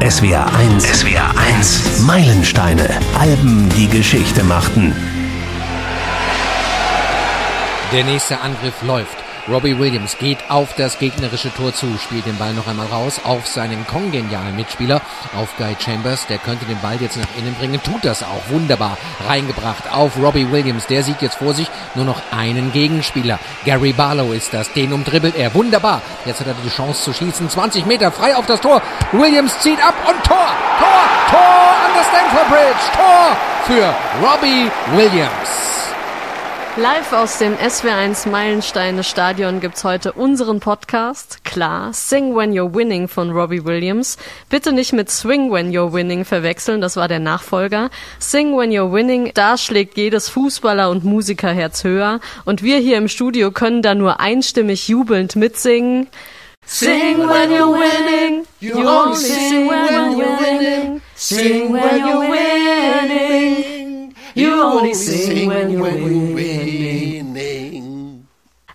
SWR 1. SWR 1. Meilensteine. Alben, die Geschichte machten. Der nächste Angriff läuft. Robbie Williams geht auf das gegnerische Tor zu, spielt den Ball noch einmal raus auf seinen kongenialen Mitspieler, auf Guy Chambers. Der könnte den Ball jetzt nach innen bringen, tut das auch wunderbar. Reingebracht auf Robbie Williams. Der sieht jetzt vor sich nur noch einen Gegenspieler. Gary Barlow ist das. Den umdribbelt er. Wunderbar. Jetzt hat er die Chance zu schießen. 20 Meter frei auf das Tor. Williams zieht ab und Tor! Tor! Tor an der Stanford Bridge! Tor für Robbie Williams! Live aus dem SW1 Meilensteine Stadion gibt's heute unseren Podcast. Klar, Sing When You're Winning von Robbie Williams. Bitte nicht mit Swing When You're Winning verwechseln, das war der Nachfolger. Sing When You're Winning, da schlägt jedes Fußballer und Musikerherz höher. Und wir hier im Studio können da nur einstimmig jubelnd mitsingen. Sing when you're winning, you only sing when you're winning. Sing when you're winning, you only sing when you're winning.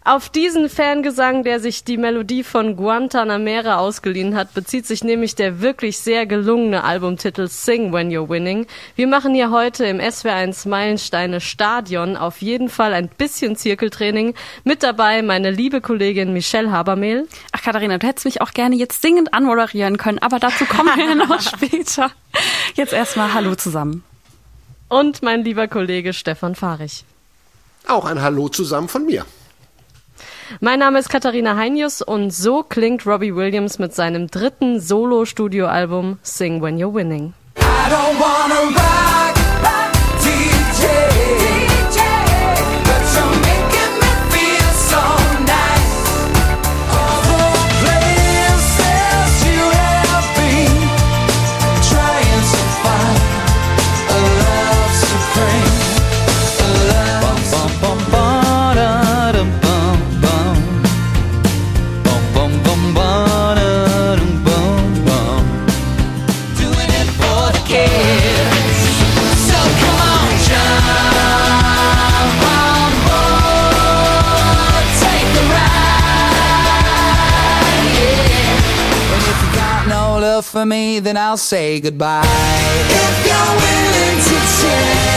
Auf diesen Fangesang, der sich die Melodie von Guantanamera ausgeliehen hat, bezieht sich nämlich der wirklich sehr gelungene Albumtitel Sing When You're Winning. Wir machen hier heute im SW1 Meilensteine Stadion auf jeden Fall ein bisschen Zirkeltraining. Mit dabei meine liebe Kollegin Michelle Habermehl. Ach Katharina, du hättest mich auch gerne jetzt singend anmoderieren können, aber dazu kommen wir noch später. Jetzt erstmal Hallo zusammen. Und mein lieber Kollege Stefan Fahrich. Auch ein Hallo zusammen von mir. Mein Name ist Katharina Heinius und so klingt Robbie Williams mit seinem dritten Solo-Studioalbum Sing When You're Winning. For me, then I'll say goodbye. If you're willing to change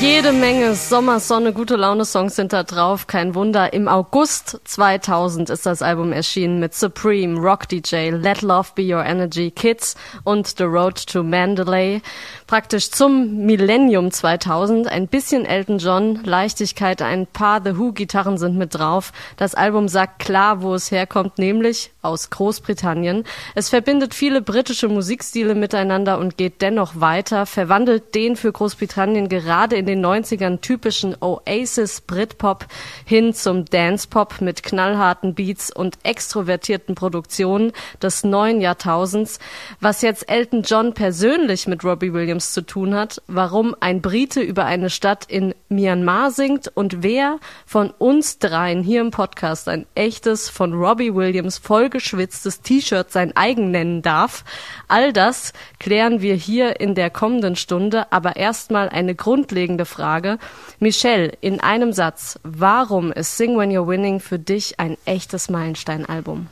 Jede Menge Sommersonne, gute Laune Songs sind da drauf. Kein Wunder. Im August 2000 ist das Album erschienen mit Supreme, Rock DJ, Let Love Be Your Energy, Kids und The Road to Mandalay praktisch zum Millennium 2000. Ein bisschen Elton John, Leichtigkeit, ein paar The Who Gitarren sind mit drauf. Das Album sagt klar, wo es herkommt, nämlich aus Großbritannien. Es verbindet viele britische Musikstile miteinander und geht dennoch weiter, verwandelt den für Großbritannien gerade in den 90ern typischen Oasis Britpop hin zum Dancepop mit knallharten Beats und extrovertierten Produktionen des neuen Jahrtausends. Was jetzt Elton John persönlich mit Robbie Williams zu tun hat, warum ein Brite über eine Stadt in Myanmar singt und wer von uns dreien hier im Podcast ein echtes von Robbie Williams vollgeschwitztes T-Shirt sein eigen nennen darf. All das klären wir hier in der kommenden Stunde, aber erstmal eine grundlegende Frage. Michelle, in einem Satz, warum ist Sing When You're Winning für dich ein echtes Meilensteinalbum?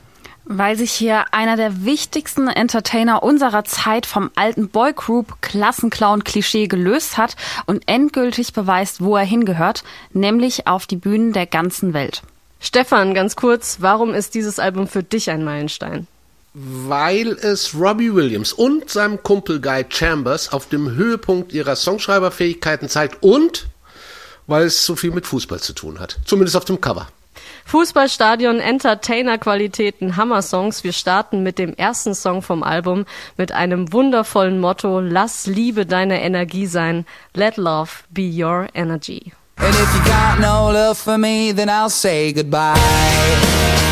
weil sich hier einer der wichtigsten Entertainer unserer Zeit vom alten Boygroup Klassenclown-Klischee gelöst hat und endgültig beweist, wo er hingehört, nämlich auf die Bühnen der ganzen Welt. Stefan, ganz kurz, warum ist dieses Album für dich ein Meilenstein? Weil es Robbie Williams und seinem Kumpel Guy Chambers auf dem Höhepunkt ihrer Songschreiberfähigkeiten zeigt und weil es so viel mit Fußball zu tun hat. Zumindest auf dem Cover. Fußballstadion, Entertainer-Qualitäten, Hammer-Songs. Wir starten mit dem ersten Song vom Album mit einem wundervollen Motto. Lass Liebe deine Energie sein. Let love be your energy. And if you got no love for me, then I'll say goodbye.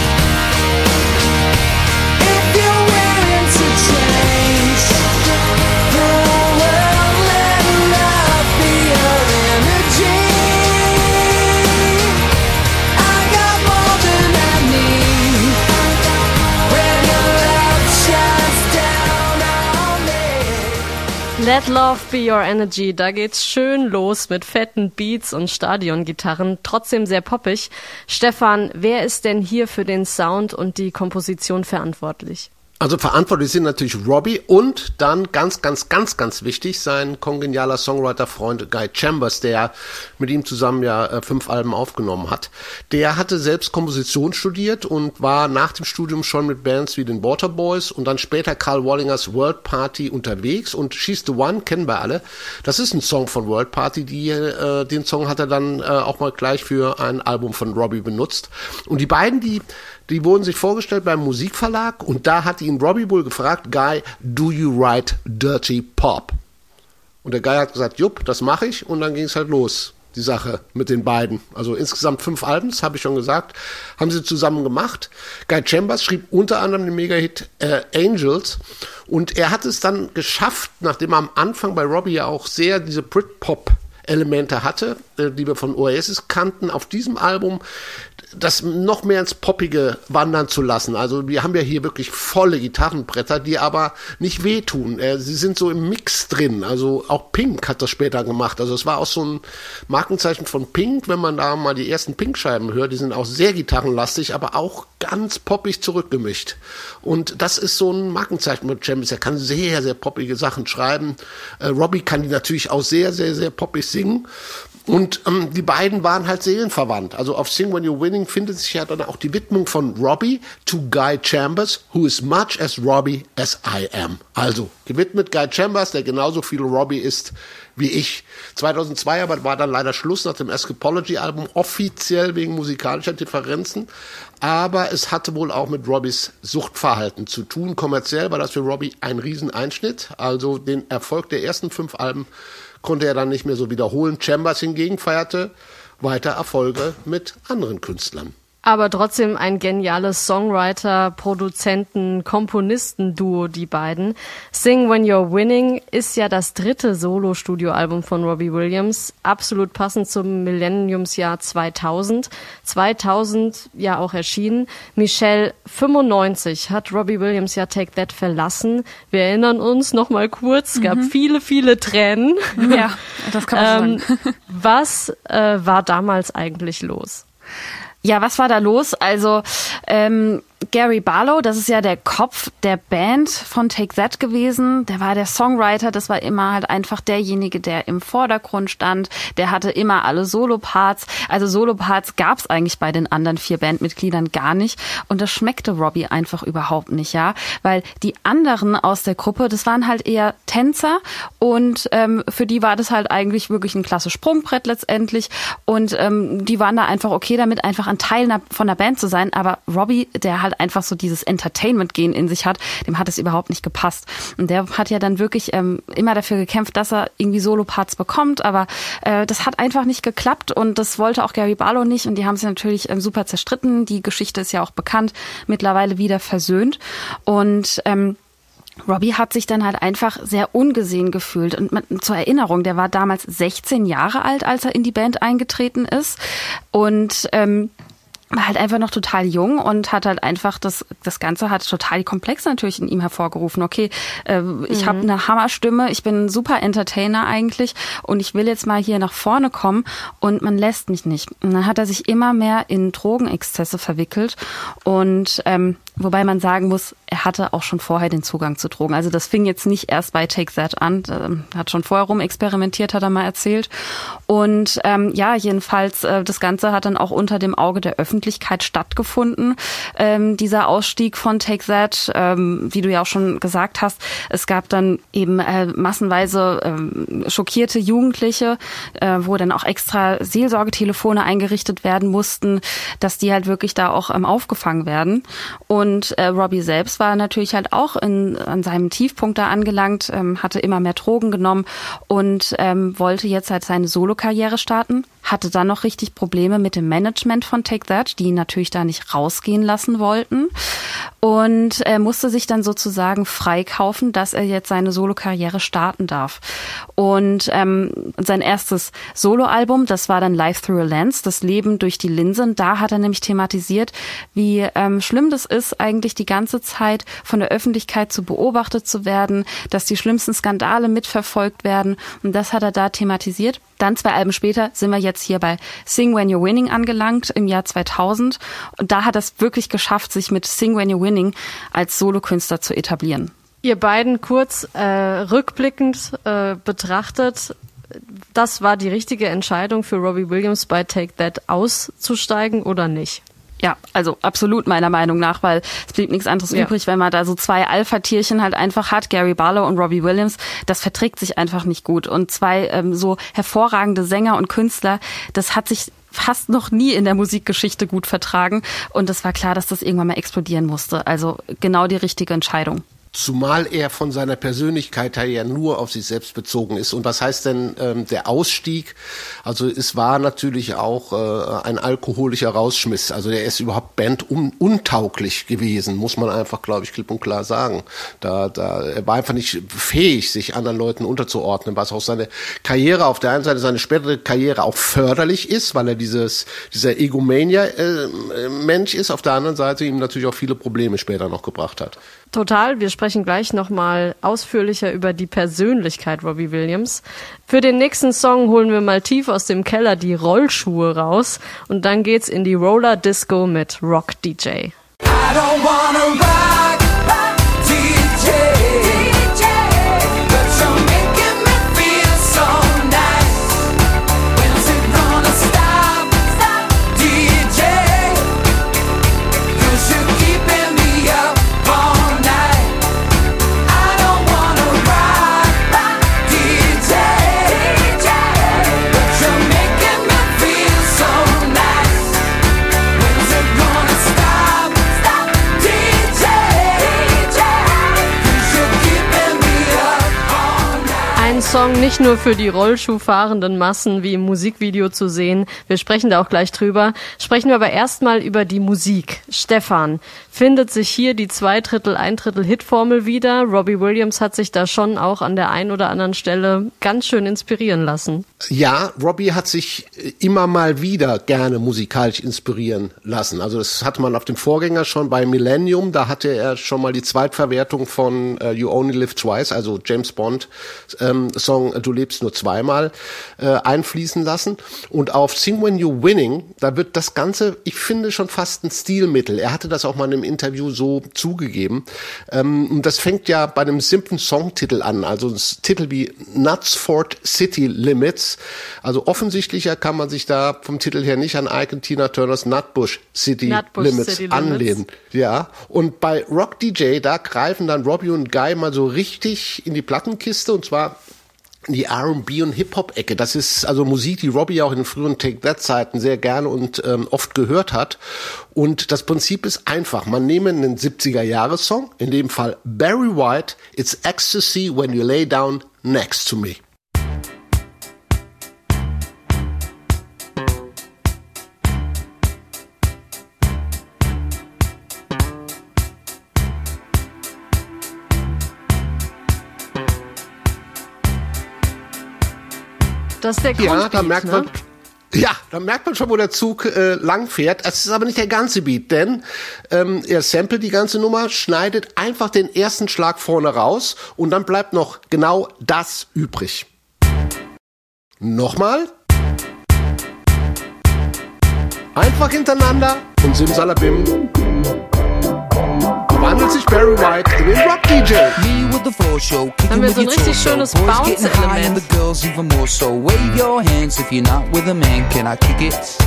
Let Love Be Your Energy, da geht's schön los mit fetten Beats und Stadiongitarren, trotzdem sehr poppig. Stefan, wer ist denn hier für den Sound und die Komposition verantwortlich? Also verantwortlich sind natürlich Robbie und dann ganz, ganz, ganz, ganz wichtig sein kongenialer Songwriter-Freund Guy Chambers, der mit ihm zusammen ja äh, fünf Alben aufgenommen hat. Der hatte selbst Komposition studiert und war nach dem Studium schon mit Bands wie den Waterboys und dann später Carl Wallingers World Party unterwegs und She's the One kennen wir alle. Das ist ein Song von World Party, die, äh, den Song hat er dann äh, auch mal gleich für ein Album von Robbie benutzt. Und die beiden, die die wurden sich vorgestellt beim Musikverlag und da hat ihn Robbie Bull gefragt, Guy, do you write dirty pop? Und der Guy hat gesagt, jupp, das mache ich und dann ging es halt los, die Sache mit den beiden. Also insgesamt fünf Albums, habe ich schon gesagt, haben sie zusammen gemacht. Guy Chambers schrieb unter anderem den Megahit äh, Angels und er hat es dann geschafft, nachdem er am Anfang bei Robbie ja auch sehr diese Britpop Elemente hatte, äh, die wir von Oasis kannten, auf diesem Album das noch mehr ins Poppige wandern zu lassen. Also wir haben ja hier wirklich volle Gitarrenbretter, die aber nicht wehtun. Äh, sie sind so im Mix drin. Also auch Pink hat das später gemacht. Also es war auch so ein Markenzeichen von Pink, wenn man da mal die ersten Pink-Scheiben hört. Die sind auch sehr gitarrenlastig, aber auch ganz poppig zurückgemischt. Und das ist so ein Markenzeichen mit James. Er kann sehr, sehr poppige Sachen schreiben. Äh, Robbie kann die natürlich auch sehr, sehr, sehr poppig singen. Und ähm, die beiden waren halt seelenverwandt. Also auf Sing When You're Winning findet sich ja dann auch die Widmung von Robbie to Guy Chambers, who is much as Robbie as I am. Also gewidmet Guy Chambers, der genauso viel Robbie ist wie ich. 2002 aber war dann leider Schluss nach dem Escapology-Album, offiziell wegen musikalischer Differenzen. Aber es hatte wohl auch mit Robbies Suchtverhalten zu tun. Kommerziell war das für Robbie ein Rieseneinschnitt. Also den Erfolg der ersten fünf Alben konnte er dann nicht mehr so wiederholen. Chambers hingegen feierte weiter Erfolge mit anderen Künstlern. Aber trotzdem ein geniales Songwriter, Produzenten, Komponisten-Duo, die beiden. Sing When You're Winning ist ja das dritte Solo-Studioalbum von Robbie Williams. Absolut passend zum Millenniumsjahr 2000. 2000 ja auch erschienen. Michelle, 95 hat Robbie Williams ja Take That verlassen. Wir erinnern uns noch mal kurz, es gab mhm. viele, viele Tränen. Ja, das kann man ähm, sagen. was äh, war damals eigentlich los? Ja, was war da los? Also ähm, Gary Barlow, das ist ja der Kopf der Band von Take That gewesen. Der war der Songwriter, das war immer halt einfach derjenige, der im Vordergrund stand. Der hatte immer alle Soloparts. Also Soloparts gab es eigentlich bei den anderen vier Bandmitgliedern gar nicht. Und das schmeckte Robbie einfach überhaupt nicht, ja. Weil die anderen aus der Gruppe, das waren halt eher Tänzer und ähm, für die war das halt eigentlich wirklich ein klasse Sprungbrett letztendlich. Und ähm, die waren da einfach okay damit, einfach ein Teil von der Band zu sein. Aber Robbie, der halt einfach so dieses Entertainment-Gehen in sich hat, dem hat es überhaupt nicht gepasst. Und der hat ja dann wirklich ähm, immer dafür gekämpft, dass er irgendwie Solo-Parts bekommt, aber äh, das hat einfach nicht geklappt und das wollte auch Gary Barlow nicht und die haben sich natürlich ähm, super zerstritten. Die Geschichte ist ja auch bekannt, mittlerweile wieder versöhnt und ähm, Robbie hat sich dann halt einfach sehr ungesehen gefühlt. Und zur Erinnerung, der war damals 16 Jahre alt, als er in die Band eingetreten ist. Und ähm, war halt einfach noch total jung und hat halt einfach das das Ganze hat total komplex natürlich in ihm hervorgerufen. Okay, äh, ich mhm. habe eine Hammerstimme, ich bin ein super Entertainer eigentlich und ich will jetzt mal hier nach vorne kommen und man lässt mich nicht. Und dann hat er sich immer mehr in Drogenexzesse verwickelt und ähm, Wobei man sagen muss, er hatte auch schon vorher den Zugang zu Drogen. Also das fing jetzt nicht erst bei Take That an. Ähm, hat schon vorher rum experimentiert, hat er mal erzählt. Und ähm, ja, jedenfalls, äh, das Ganze hat dann auch unter dem Auge der Öffentlichkeit stattgefunden. Ähm, dieser Ausstieg von Take That, ähm, wie du ja auch schon gesagt hast, es gab dann eben äh, massenweise ähm, schockierte Jugendliche, äh, wo dann auch extra Seelsorgetelefone eingerichtet werden mussten, dass die halt wirklich da auch ähm, aufgefangen werden. Und und äh, Robbie selbst war natürlich halt auch in, an seinem Tiefpunkt da angelangt, ähm, hatte immer mehr Drogen genommen und ähm, wollte jetzt halt seine Solokarriere starten hatte dann noch richtig Probleme mit dem Management von Take That, die ihn natürlich da nicht rausgehen lassen wollten. Und er musste sich dann sozusagen freikaufen, dass er jetzt seine Solokarriere starten darf. Und ähm, sein erstes Soloalbum, das war dann Life Through a Lens, das Leben durch die Linse. Und da hat er nämlich thematisiert, wie ähm, schlimm das ist, eigentlich die ganze Zeit von der Öffentlichkeit zu beobachtet zu werden, dass die schlimmsten Skandale mitverfolgt werden. Und das hat er da thematisiert. Dann zwei Alben später sind wir jetzt hier bei Sing When You're Winning angelangt im Jahr 2000. Und da hat er es wirklich geschafft, sich mit Sing When You're Winning als Solokünstler zu etablieren. Ihr beiden kurz äh, rückblickend äh, betrachtet, das war die richtige Entscheidung für Robbie Williams bei Take That auszusteigen oder nicht? Ja, also absolut meiner Meinung nach, weil es blieb nichts anderes ja. übrig, wenn man da so zwei Alpha-Tierchen halt einfach hat, Gary Barlow und Robbie Williams, das verträgt sich einfach nicht gut. Und zwei ähm, so hervorragende Sänger und Künstler, das hat sich fast noch nie in der Musikgeschichte gut vertragen. Und es war klar, dass das irgendwann mal explodieren musste. Also genau die richtige Entscheidung. Zumal er von seiner Persönlichkeit her ja nur auf sich selbst bezogen ist. Und was heißt denn ähm, der Ausstieg? Also es war natürlich auch äh, ein alkoholischer Rausschmiss. Also er ist überhaupt Band un untauglich gewesen, muss man einfach, glaube ich, klipp und klar sagen. Da, da, er war einfach nicht fähig, sich anderen Leuten unterzuordnen, was auch seine Karriere auf der einen Seite, seine spätere Karriere auch förderlich ist, weil er dieses, dieser Egomania-Mensch äh, ist, auf der anderen Seite ihm natürlich auch viele Probleme später noch gebracht hat. Total. Wir sprechen gleich nochmal ausführlicher über die Persönlichkeit Robbie Williams. Für den nächsten Song holen wir mal tief aus dem Keller die Rollschuhe raus und dann geht's in die Roller Disco mit Rock DJ. Song nicht nur für die Rollschuhfahrenden Massen wie im Musikvideo zu sehen. Wir sprechen da auch gleich drüber. Sprechen wir aber erstmal über die Musik. Stefan, findet sich hier die zwei Drittel, ein Drittel Hitformel wieder? Robbie Williams hat sich da schon auch an der einen oder anderen Stelle ganz schön inspirieren lassen. Ja, Robbie hat sich immer mal wieder gerne musikalisch inspirieren lassen. Also das hatte man auf dem Vorgänger schon bei Millennium. Da hatte er schon mal die Zweitverwertung von uh, You Only Live Twice, also James Bond ähm, Song Du lebst nur zweimal äh, einfließen lassen. Und auf Sing When You're Winning, da wird das Ganze, ich finde, schon fast ein Stilmittel. Er hatte das auch mal in einem Interview so zugegeben. Ähm, das fängt ja bei einem simplen Songtitel an, also ein Titel wie Knutsford City Limits. Also offensichtlicher kann man sich da vom Titel her nicht an Ike Tina Turners Nutbush City Nutbush Limits City anlehnen. Limits. Ja. Und bei Rock DJ, da greifen dann Robbie und Guy mal so richtig in die Plattenkiste und zwar die R&B und Hip-Hop-Ecke. Das ist also Musik, die Robbie auch in den frühen Take-That-Zeiten sehr gerne und ähm, oft gehört hat. Und das Prinzip ist einfach. Man nehme einen 70er-Jahres-Song, in dem Fall Barry White, It's Ecstasy When You Lay Down Next to Me. Das ist der Grundbeat, Ja, da merkt man, ne? Ja, da merkt man schon, wo der Zug äh, lang fährt. Es ist aber nicht der ganze Beat, denn ähm, er samplet die ganze Nummer, schneidet einfach den ersten Schlag vorne raus und dann bleibt noch genau das übrig. Nochmal. Einfach hintereinander und simsalabim wandelt sich Barry White in den Rock DJ. Haben wir so ein richtig schönes Bounce-Element. Wave your hands if you're not with a man. Can I kick it?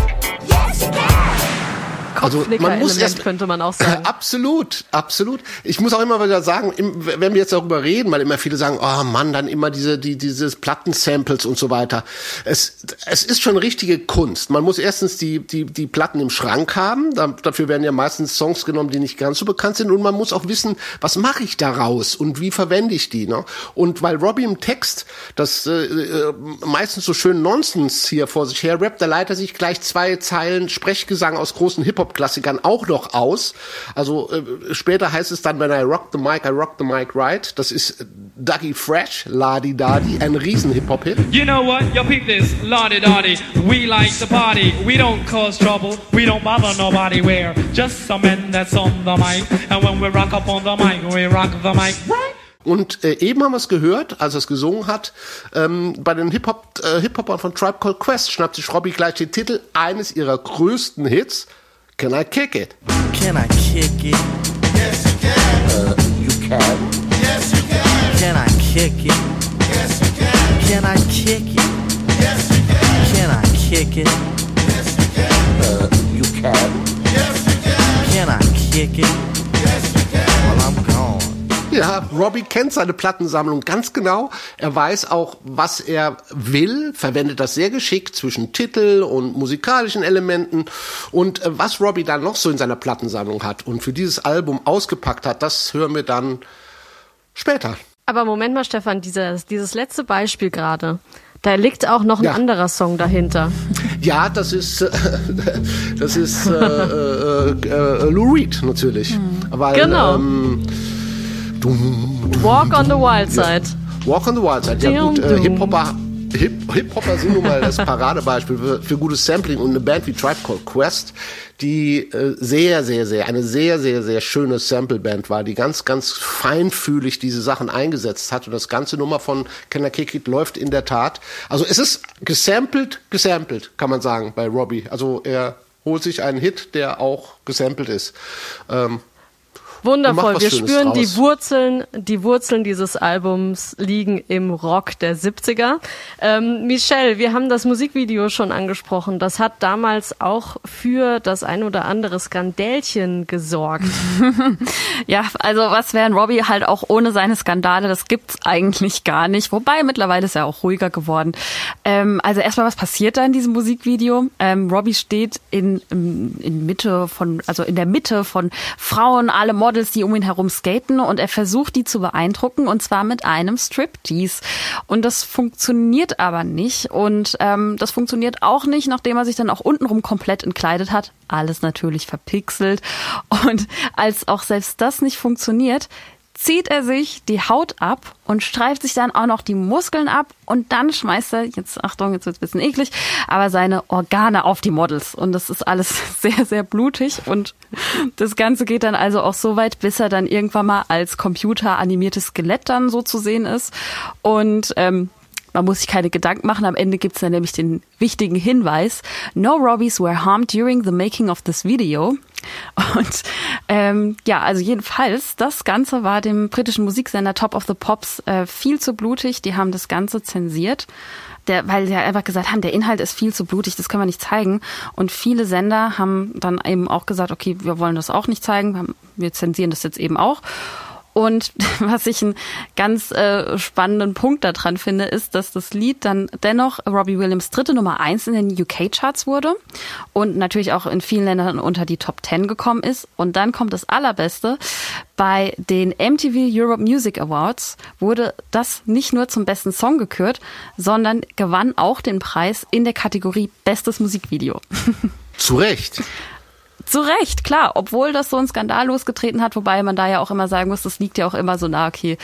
Yes, you can. Also man muss erst, könnte man auch sagen. Absolut, absolut. Ich muss auch immer wieder sagen, wenn wir jetzt darüber reden, weil immer viele sagen, oh Mann, dann immer diese die dieses Plattensamples und so weiter. Es es ist schon richtige Kunst. Man muss erstens die die die Platten im Schrank haben. dafür werden ja meistens Songs genommen, die nicht ganz so bekannt sind und man muss auch wissen, was mache ich daraus und wie verwende ich die. Ne? Und weil Robbie im Text das äh, äh meistens so schön Nonsens hier vor sich her rappt, da leitet er sich gleich zwei Zeilen Sprechgesang aus großen Hip Hip-Hop-Klassikern auch noch aus. Also äh, später heißt es dann, wenn I rock the mic, I rock the mic right. Das ist Dougie Fresh, Ladi Dadi, ein riesen Hip-Hop-Hit. You know what? Yo, peep this. Lottie Dottie. We like to party. We don't cause trouble. We don't bother nobody. We're just some men that's on the mic. And when we rock up on the mic, we rock the mic right. Und äh, eben haben wir es gehört, als er es gesungen hat, ähm, bei den Hip-Hop, äh, Hip-Hopern von Tribe Called Quest schnappt sich Robbie gleich den Titel eines ihrer größten Hits, Can I Kick It? Can I kick it? Yes, you can. Uh, you can. Yes, you can. Can I kick it? Yes, you can. Can I kick it? Yes, you can. Can I kick it? Yes, you can. Uh, you can. Yes, you can. Can I kick it? Yes, you can. Well, I'm gone. Ja, Robbie kennt seine Plattensammlung ganz genau. Er weiß auch, was er will, verwendet das sehr geschickt zwischen Titel und musikalischen Elementen. Und äh, was Robbie dann noch so in seiner Plattensammlung hat und für dieses Album ausgepackt hat, das hören wir dann später. Aber Moment mal, Stefan, dieses, dieses letzte Beispiel gerade. Da liegt auch noch ein Ja. anderer Song dahinter. Ja, das ist äh, das ist äh, äh, äh, Lou Reed natürlich, weil Genau. ähm, Walk on the Wild Side. Walk on the Wild Side. Ja gut, äh. Hip-Hopper Hip- Hip-Hopper sind nun mal das Paradebeispiel für, für gutes Sampling und eine Band wie Tribe Called Quest, die äh, sehr, sehr, sehr, eine sehr, sehr, sehr schöne Sample-Band war, die ganz, ganz feinfühlig diese Sachen eingesetzt hat und das ganze Nummer von I Kick läuft in der Tat. Also es ist gesampelt, gesampelt, kann man sagen, bei Robbie. Also er holt sich einen Hit, der auch gesampelt ist. Ähm, Wundervoll. Wir Schönes spüren draus. die Wurzeln, die Wurzeln dieses Albums liegen im Rock der 70er. Ähm, Michelle, wir haben das Musikvideo schon angesprochen. Das hat damals auch für das ein oder andere Skandälchen gesorgt. Ja, also was wäre ein Robbie halt auch ohne seine Skandale, das gibt's eigentlich gar nicht. Wobei mittlerweile ist er auch ruhiger geworden. Ähm, also erstmal, was passiert da in diesem Musikvideo? Ähm, Robbie steht in, in, in Mitte von, also in der Mitte von Frauen, alle Models, die um ihn herum skaten und er versucht, die zu beeindrucken und zwar mit einem Striptease. Und das funktioniert aber nicht und ähm, das funktioniert auch nicht, nachdem er sich dann auch untenrum komplett entkleidet hat. Alles natürlich verpixelt. Und als auch selbst das nicht funktioniert, zieht er sich die Haut ab und streift sich dann auch noch die Muskeln ab und dann schmeißt er, jetzt Achtung, jetzt wird's ein bisschen eklig, aber seine Organe auf die Models. Und das ist alles sehr, sehr blutig und das Ganze geht dann also auch so weit, bis er dann irgendwann mal als computeranimiertes Skelett dann so zu sehen ist. Und ähm, man muss sich keine Gedanken machen. Am Ende gibt's dann nämlich den wichtigen Hinweis. No Robbies were harmed during the making of this video. Und ähm, ja, also jedenfalls, das Ganze war dem britischen Musiksender Top of the Pops äh, viel zu blutig. Die haben das Ganze zensiert. Der, weil sie einfach gesagt haben, der Inhalt ist viel zu blutig, das können wir nicht zeigen. Und viele Sender haben dann eben auch gesagt, okay, wir wollen das auch nicht zeigen, wir zensieren das jetzt eben auch. Und was ich einen ganz äh, spannenden Punkt daran finde, ist, dass das Lied dann dennoch Robbie Williams dritte Nummer eins in den UK-Charts wurde und natürlich auch in vielen Ländern unter die Top 10 gekommen ist. Und dann kommt das Allerbeste. Bei den MTV Europe Music Awards wurde das nicht nur zum besten Song gekürt, sondern gewann auch den Preis in der Kategorie Bestes Musikvideo. zu Recht. Zu Recht, klar, obwohl das so ein Skandal losgetreten hat, wobei man da ja auch immer sagen muss, das liegt ja auch immer so nah, okay,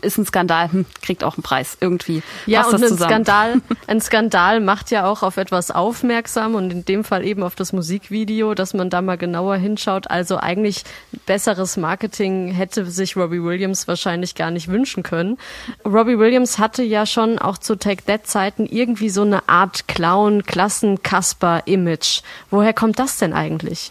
ist ein Skandal, hm, kriegt auch einen Preis, irgendwie. Ja, und ein zusammen. Skandal, ein Skandal macht ja auch auf etwas aufmerksam und in dem Fall eben auf das Musikvideo, dass man da mal genauer hinschaut. Also eigentlich besseres Marketing hätte sich Robbie Williams wahrscheinlich gar nicht wünschen können. Robbie Williams hatte ja schon auch zu Take That Zeiten irgendwie so eine Art Clown, Klassenkasper Image. Woher kommt das denn eigentlich?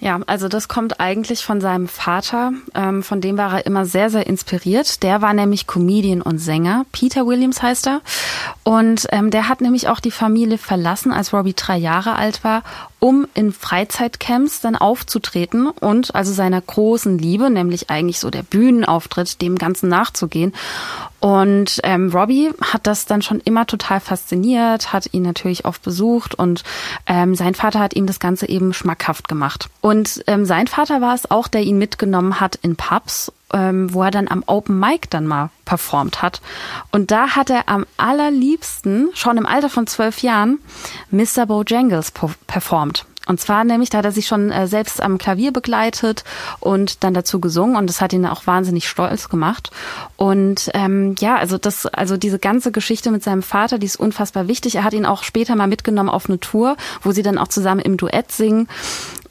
Ja, also das kommt eigentlich von seinem Vater. Ähm, von dem war er immer sehr, sehr inspiriert. Der war nämlich Comedian und Sänger. Peter Williams heißt er. Und ähm, der hat nämlich auch die Familie verlassen, als Robbie drei Jahre alt war, um in Freizeitcamps dann aufzutreten und also seiner großen Liebe, nämlich eigentlich so der Bühnenauftritt, dem Ganzen nachzugehen. Und ähm, Robbie hat das dann schon immer total fasziniert, hat ihn natürlich oft besucht und ähm, sein Vater hat ihm das Ganze eben schmackhaft gemacht. Ähm, sein Vater war es auch, der ihn mitgenommen hat in Pubs, ähm, wo er dann am Open Mic dann mal performt hat. Und da hat er am allerliebsten, schon im Alter von zwölf Jahren, Mr. Bojangles performt. Und zwar nämlich, da hat er sich schon äh, selbst am Klavier begleitet und dann dazu gesungen und das hat ihn auch wahnsinnig stolz gemacht. Und ähm, ja, also das, also diese ganze Geschichte mit seinem Vater, die ist unfassbar wichtig. Er hat ihn auch später mal mitgenommen auf eine Tour, wo sie dann auch zusammen im Duett singen.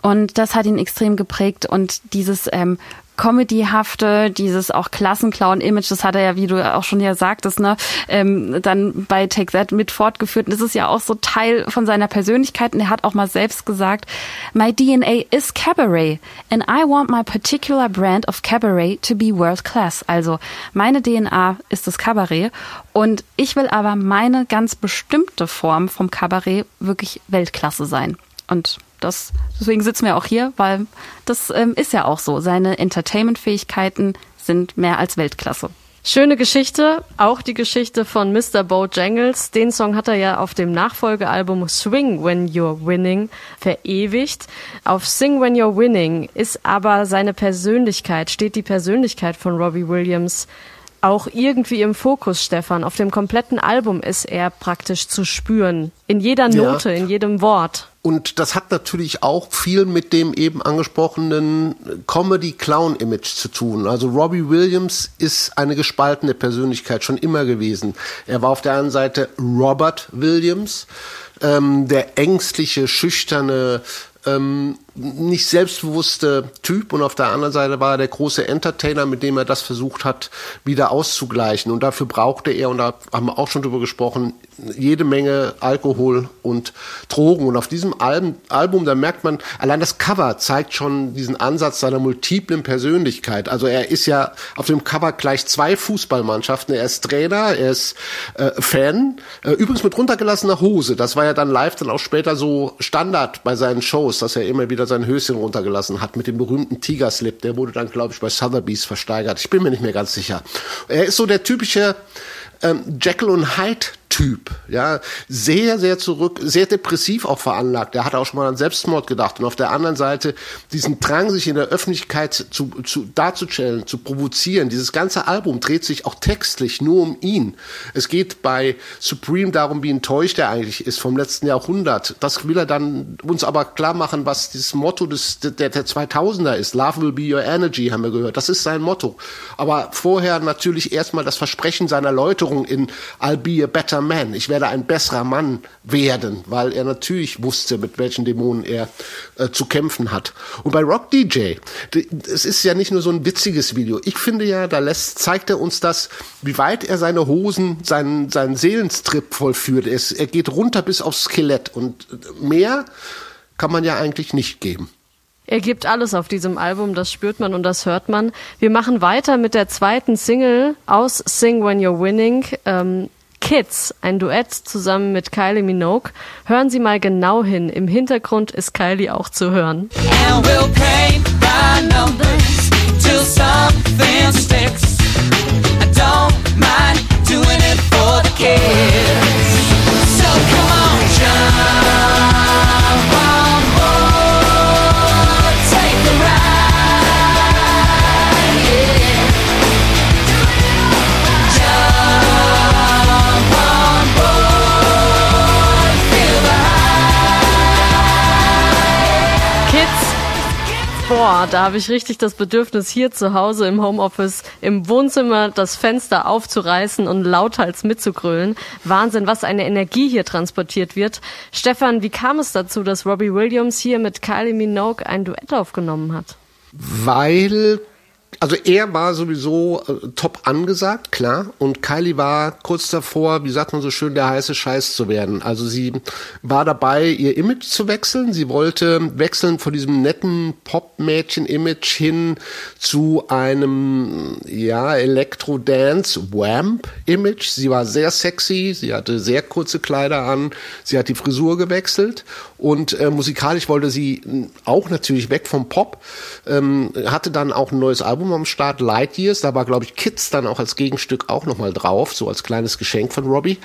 Und das hat ihn extrem geprägt und dieses ähm, Comedyhafte, dieses auch Klassenclown-Image, das hat er ja, wie du auch schon ja sagtest, ne, ähm, dann bei Take That mit fortgeführt. Und das ist ja auch so Teil von seiner Persönlichkeit. Und er hat auch mal selbst gesagt, My DNA is Cabaret and I want my particular brand of Cabaret to be world class. Also meine DNA ist das Kabarett und ich will aber meine ganz bestimmte Form vom Kabarett wirklich Weltklasse sein. Und das, deswegen sitzen wir auch hier, weil das ähm, ist ja auch so. Seine Entertainment-Fähigkeiten sind mehr als Weltklasse. Schöne Geschichte, auch die Geschichte von Mr. Bojangles. Den Song hat er ja auf dem Nachfolgealbum Swing When You're Winning verewigt. Auf Sing When You're Winning ist aber seine Persönlichkeit, steht die Persönlichkeit von Robbie Williams auch irgendwie im Fokus, Stefan. Auf dem kompletten Album ist er praktisch zu spüren. In jeder Ja. Note, in jedem Wort. Und das hat natürlich auch viel mit dem eben angesprochenen Comedy-Clown-Image zu tun. Also Robbie Williams ist eine gespaltene Persönlichkeit schon immer gewesen. Er war auf der einen Seite Robert Williams, ähm, der ängstliche, schüchterne, ähm, nicht selbstbewusste Typ und auf der anderen Seite war er der große Entertainer, mit dem er das versucht hat, wieder auszugleichen. Und dafür brauchte er, und da haben wir auch schon drüber gesprochen, jede Menge Alkohol und Drogen. Und auf diesem Album, Album, da merkt man, allein das Cover zeigt schon diesen Ansatz seiner multiplen Persönlichkeit. Also er ist ja auf dem Cover gleich zwei Fußballmannschaften. Er ist Trainer, er ist äh, Fan. Äh, übrigens mit runtergelassener Hose. Das war ja dann live dann auch später so Standard bei seinen Shows, dass er immer wieder sein Höschen runtergelassen hat mit dem berühmten Tigerslip. Der wurde dann, glaube ich, bei Sotheby's versteigert. Ich bin mir nicht mehr ganz sicher. Er ist so der typische ähm, Jekyll und Hyde Typ, ja, sehr, sehr zurück, sehr depressiv auch veranlagt. Er hat auch schon mal an Selbstmord gedacht und auf der anderen Seite diesen Drang, sich in der Öffentlichkeit zu, zu darzustellen, zu provozieren. Dieses ganze Album dreht sich auch textlich nur um ihn. Es geht bei Supreme darum, wie enttäuscht er eigentlich ist vom letzten Jahrhundert. Das will er dann uns aber klar machen, was dieses Motto des, der, der 2000er ist. Love will be your energy, haben wir gehört. Das ist sein Motto. Aber vorher natürlich erstmal das Versprechen seiner Läuterung in I'll be a better man. Ich werde ein besserer Mann werden, weil er natürlich wusste, mit welchen Dämonen er äh, zu kämpfen hat. Und bei Rock DJ, es ist ja nicht nur so ein witziges Video. Ich finde ja, da lässt, zeigt er uns das, wie weit er seine Hosen, seinen, seinen Seelenstrip vollführt. Es, er geht runter bis aufs Skelett und mehr kann man ja eigentlich nicht geben. Er gibt alles auf diesem Album, das spürt man und das hört man. Wir machen weiter mit der zweiten Single aus Sing When You're Winning. Ähm, Kids, ein Duett zusammen mit Kylie Minogue. Hören Sie mal genau hin. Im Hintergrund ist Kylie auch zu hören. And we'll paint by Boah, da habe ich richtig das Bedürfnis, hier zu Hause im Homeoffice, im Wohnzimmer das Fenster aufzureißen und lauthals mitzugrölen. Wahnsinn, was eine Energie hier transportiert wird. Stefan, wie kam es dazu, dass Robbie Williams hier mit Kylie Minogue ein Duett aufgenommen hat? Weil, also er war sowieso äh, top angesagt, klar. Und Kylie war kurz davor, wie sagt man so schön, der heiße Scheiß zu werden. Also sie war dabei, ihr Image zu wechseln. Sie wollte wechseln von diesem netten Pop-Mädchen-Image hin zu einem, ja, Elektro-Dance-Wamp-Image. Sie war sehr sexy, sie hatte sehr kurze Kleider an, sie hat die Frisur gewechselt und äh, musikalisch wollte sie auch natürlich weg vom Pop, ähm, hatte dann auch ein neues Album am Start, Light Years, da war glaube ich Kids dann auch als Gegenstück auch nochmal drauf, so als kleines Geschenk von Robbie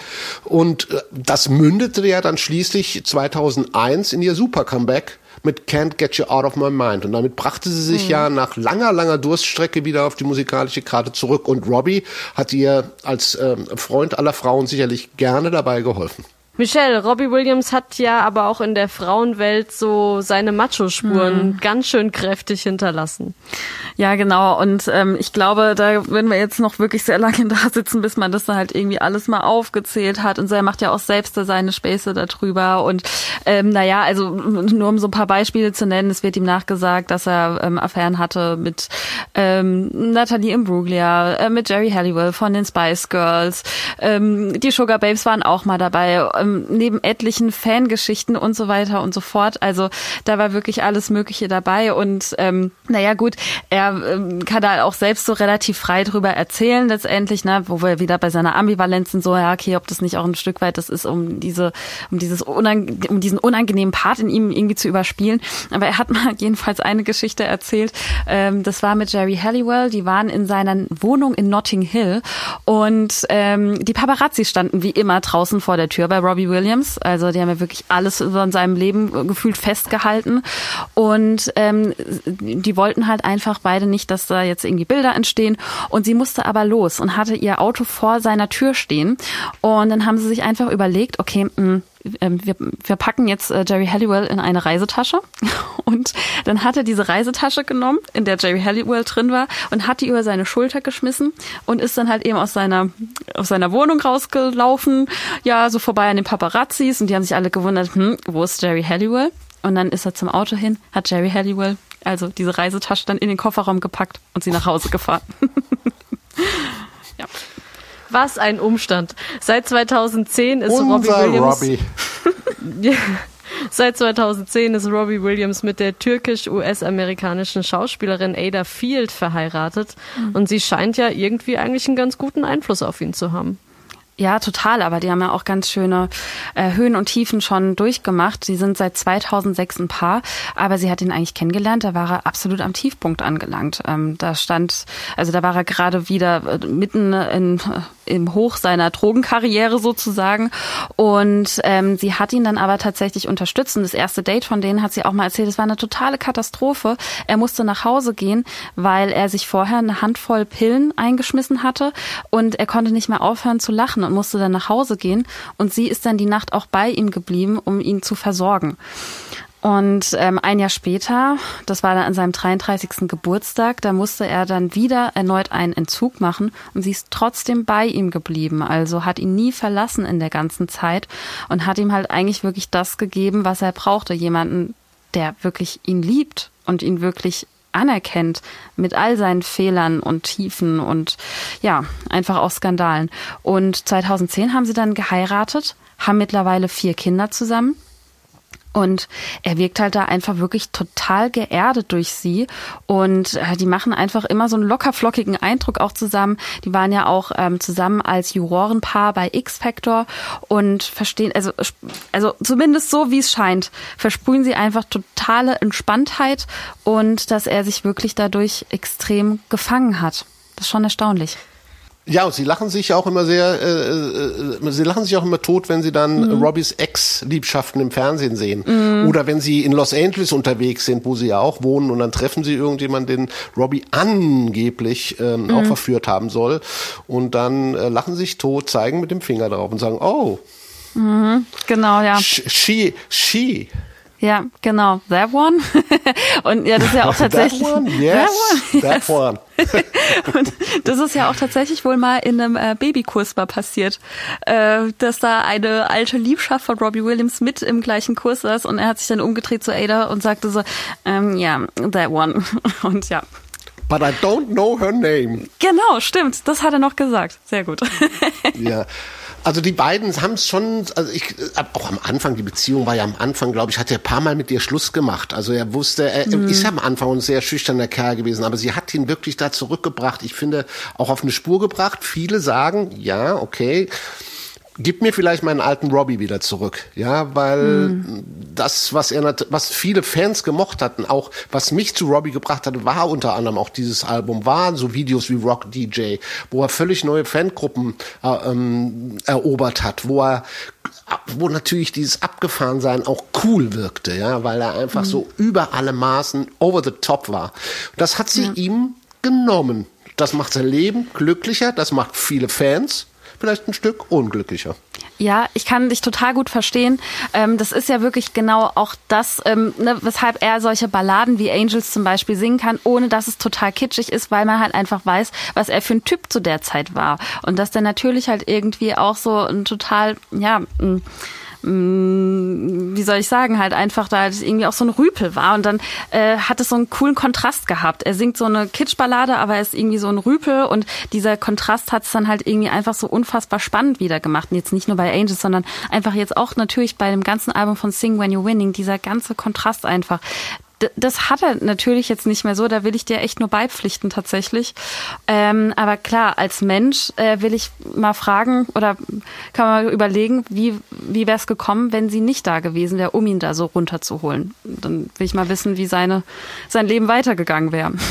und äh, das mündete ja dann schließlich 2001 in ihr Super Comeback mit Can't Get You Out of My Mind. Und damit brachte sie sich ja nach langer, langer Durststrecke wieder auf die musikalische Karte zurück. Und Robbie hat ihr als ähm, Freund aller Frauen sicherlich gerne dabei geholfen. Michelle, Robbie Williams hat ja aber auch in der Frauenwelt so seine Macho-Spuren ganz schön kräftig hinterlassen. Ja, genau. Und ähm, ich glaube, da werden wir jetzt noch wirklich sehr lange da sitzen, bis man das dann halt irgendwie alles mal aufgezählt hat. Und so, er macht ja auch selbst da seine Späße darüber. Und ähm, naja, also nur um so ein paar Beispiele zu nennen, es wird ihm nachgesagt, dass er ähm, Affären hatte mit ähm, Natalie Imbruglia, äh, mit Jerry Halliwell von den Spice Girls. Ähm, die Sugar Babes waren auch mal dabei, ähm, neben etlichen Fangeschichten und so weiter und so fort. Also da war wirklich alles Mögliche dabei. Und ähm, naja, gut, er ähm, kann da auch selbst so relativ frei drüber erzählen letztendlich, ne, wo wir wieder bei seiner Ambivalenz sind, so, ja, okay, ob das nicht auch ein Stück weit das ist, um diese, um dieses um diesen unangenehmen Part in ihm irgendwie zu überspielen. Aber er hat mal jedenfalls eine Geschichte erzählt, ähm, das war mit Jerry Halliwell, die waren in seiner Wohnung in Notting Hill und ähm, die Paparazzi standen wie immer draußen vor der Tür bei Robbie Williams, also die haben ja wirklich alles in seinem Leben gefühlt festgehalten und ähm, die wollten halt einfach beide nicht, dass da jetzt irgendwie Bilder entstehen. Und sie musste aber los und hatte ihr Auto vor seiner Tür stehen. Und dann haben sie sich einfach überlegt, okay, mh, ähm, wir, wir packen jetzt äh, Jerry Halliwell in eine Reisetasche. Und dann hat er diese Reisetasche genommen, in der Jerry Halliwell drin war, und hat die über seine Schulter geschmissen und ist dann halt eben aus seiner, aus seiner Wohnung rausgelaufen, ja, so vorbei an den Paparazzis und die haben sich alle gewundert, hm, wo ist Jerry Halliwell? Und dann ist er zum Auto hin, hat Jerry Halliwell also diese Reisetasche dann in den Kofferraum gepackt und sie nach Hause gefahren. ja. Was ein Umstand. Seit 2010 ist Unser Robbie Williams. Robbie. Ja. Seit 2010 ist Robbie Williams mit der türkisch-US-amerikanischen Schauspielerin Ada Field verheiratet und sie scheint ja irgendwie eigentlich einen ganz guten Einfluss auf ihn zu haben. Ja, total, aber die haben ja auch ganz schöne äh, Höhen und Tiefen schon durchgemacht. Sie sind seit 2006 ein Paar, aber sie hat ihn eigentlich kennengelernt, da war er absolut am Tiefpunkt angelangt. Ähm, da stand, also da war er gerade wieder äh, mitten in, im Hoch seiner Drogenkarriere sozusagen und ähm, sie hat ihn dann aber tatsächlich unterstützt und das erste Date von denen hat sie auch mal erzählt, es war eine totale Katastrophe. Er musste nach Hause gehen, weil er sich vorher eine Handvoll Pillen eingeschmissen hatte und er konnte nicht mehr aufhören zu lachen und musste dann nach Hause gehen. Und sie ist dann die Nacht auch bei ihm geblieben, um ihn zu versorgen. Und ähm, ein Jahr später, das war dann an seinem 33. Geburtstag, da musste er dann wieder erneut einen Entzug machen und sie ist trotzdem bei ihm geblieben. Also hat ihn nie verlassen in der ganzen Zeit und hat ihm halt eigentlich wirklich das gegeben, was er brauchte. Jemanden, der wirklich ihn liebt und ihn wirklich anerkennt mit all seinen Fehlern und Tiefen und ja, einfach auch Skandalen. Und 2010 haben sie dann geheiratet, haben mittlerweile vier Kinder zusammen. Und er wirkt halt da einfach wirklich total geerdet durch sie. Und äh, die machen einfach immer so einen lockerflockigen Eindruck auch zusammen. Die waren ja auch ähm, zusammen als Jurorenpaar bei X Factor und verstehen, also, also zumindest so wie es scheint, versprühen sie einfach totale Entspanntheit und dass er sich wirklich dadurch extrem gefangen hat. Das ist schon erstaunlich. Ja, und sie lachen sich auch immer sehr, äh, äh, sie lachen sich auch immer tot, wenn sie dann Mhm. Robbys Ex-Liebschaften im Fernsehen sehen. Oder wenn sie in Los Angeles unterwegs sind, wo sie ja auch wohnen, und dann treffen sie irgendjemanden, den Robbie angeblich ähm, Mhm. auch verführt haben soll. Und dann äh, lachen sich tot, zeigen mit dem Finger drauf und sagen, oh, Genau, ja. sh- she, she. Ja, genau. That one. und ja, das ist ja auch tatsächlich. That one? Yes, that one. Und das ist ja auch tatsächlich wohl mal in einem äh, Babykurs mal passiert, äh, dass da eine alte Liebschaft von Robbie Williams mit im gleichen Kurs saß und er hat sich dann umgedreht zu Ada und sagte so, ähm, ja, that one. Und ja, But I don't know her name. genau, stimmt, das hat er noch gesagt. Sehr gut. Ja. Also die beiden haben es schon, also ich, äh, auch am Anfang, die Beziehung war ja am Anfang, glaube ich, hat er ein paar Mal mit ihr Schluss gemacht. Also er wusste, er Mhm. ist ja am Anfang ein sehr schüchterner Kerl gewesen, aber sie hat ihn wirklich da zurückgebracht. Ich finde, auch auf eine Spur gebracht. Viele sagen, ja, okay, gib mir vielleicht meinen alten Robbie wieder zurück. Ja, weil das, was er, was viele Fans gemocht hatten, auch was mich zu Robbie gebracht hat, war unter anderem auch dieses Album, waren so Videos wie Rock DJ, wo er völlig neue Fangruppen äh, ähm, erobert hat, wo er wo natürlich dieses Abgefahrensein auch cool wirkte, ja, weil er einfach so über alle Maßen over the top war. Das hat sie ihm genommen. Das macht sein Leben glücklicher, das macht viele Fans vielleicht ein Stück unglücklicher. Ja, ich kann dich total gut verstehen. Ähm, das ist ja wirklich genau auch das, ähm, ne, weshalb er solche Balladen wie Angels zum Beispiel singen kann, ohne dass es total kitschig ist, weil man halt einfach weiß, was er für ein Typ zu der Zeit war. Und dass der natürlich halt irgendwie auch so ein total, ja, mm, mm, wie soll ich sagen, halt einfach da halt irgendwie auch so ein Rüpel war und dann äh, hat es so einen coolen Kontrast gehabt. Er singt so eine Kitschballade, aber er ist irgendwie so ein Rüpel und dieser Kontrast hat es dann halt irgendwie einfach so unfassbar spannend wieder gemacht. Und jetzt nicht nur bei Angels, sondern einfach jetzt auch natürlich bei dem ganzen Album von Sing When You're Winning, dieser ganze Kontrast einfach. Das hat er natürlich jetzt nicht mehr so, da will ich dir echt nur beipflichten tatsächlich. Ähm, aber klar, als Mensch äh, will ich mal fragen oder kann man überlegen, wie, wie wäre es gekommen, wenn sie nicht da gewesen wäre, um ihn da so runterzuholen. Dann will ich mal wissen, wie seine, sein Leben weitergegangen wäre.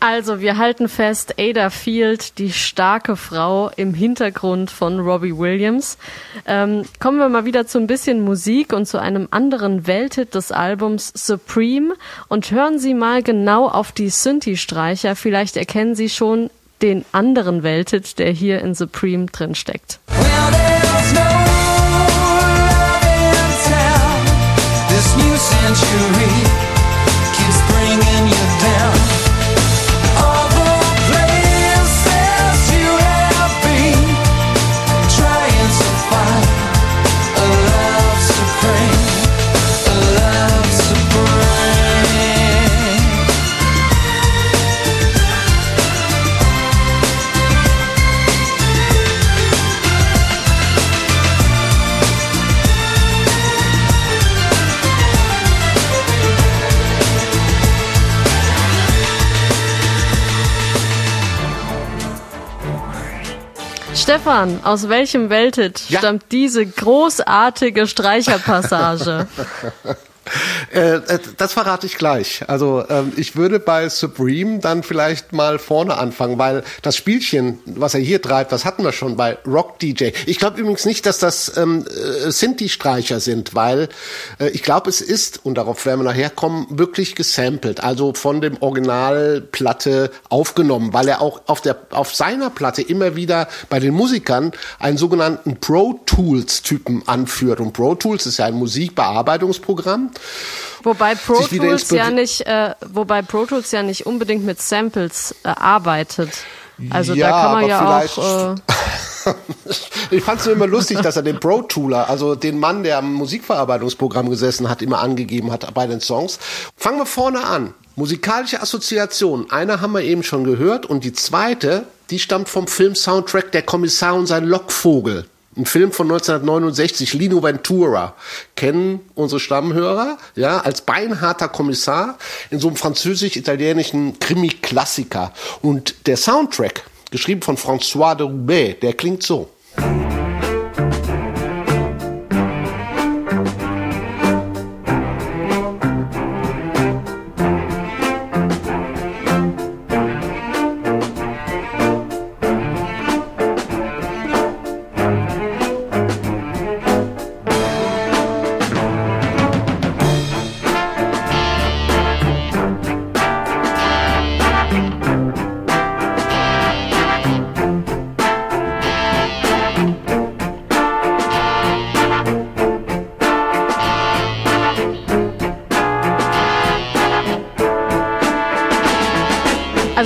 Also, wir halten fest, Ada Field, die starke Frau im Hintergrund von Robbie Williams. Ähm, kommen wir mal wieder zu ein bisschen Musik und zu einem anderen Welthit des Albums Supreme und hören Sie mal genau auf die Synthi-Streicher. Vielleicht erkennen Sie schon den anderen Welthit, der hier in Supreme drin steckt. Well, Stefan, aus welchem Welthit Ja. stammt diese großartige Streicherpassage? Äh, äh, das verrate ich gleich. Also ähm, ich würde bei Supreme dann vielleicht mal vorne anfangen, weil das Spielchen, was er hier treibt, das hatten wir schon bei Rock DJ. Ich glaube übrigens nicht, dass das ähm, äh, Sinti-Streicher sind, weil äh, ich glaube, es ist, und darauf werden wir nachher kommen, wirklich gesampelt, also von dem Originalplatte aufgenommen, weil er auch auf, der, auf seiner Platte immer wieder bei den Musikern einen sogenannten Pro Tools-Typen anführt. Und Pro Tools ist ja ein Musikbearbeitungsprogramm. Wobei Pro Tools ja nicht, äh, wobei Pro Tools ja nicht unbedingt mit Samples äh, arbeitet. Also da Ja, kann man ja auch. Äh, Ich fand es immer lustig, dass er den Pro Tooler, also den Mann, der am Musikverarbeitungsprogramm gesessen hat, immer angegeben hat bei den Songs. Fangen wir vorne an. Musikalische Assoziation. Eine haben wir eben schon gehört und die zweite, die stammt vom Film-Soundtrack Der Kommissar und sein Lockvogel. Ein Film von 1969, Lino Ventura. Kennen unsere Stammhörer, ja, als beinharter Kommissar in so einem französisch-italienischen Krimi-Klassiker. Und der Soundtrack, geschrieben von François de Roubaix, der klingt so.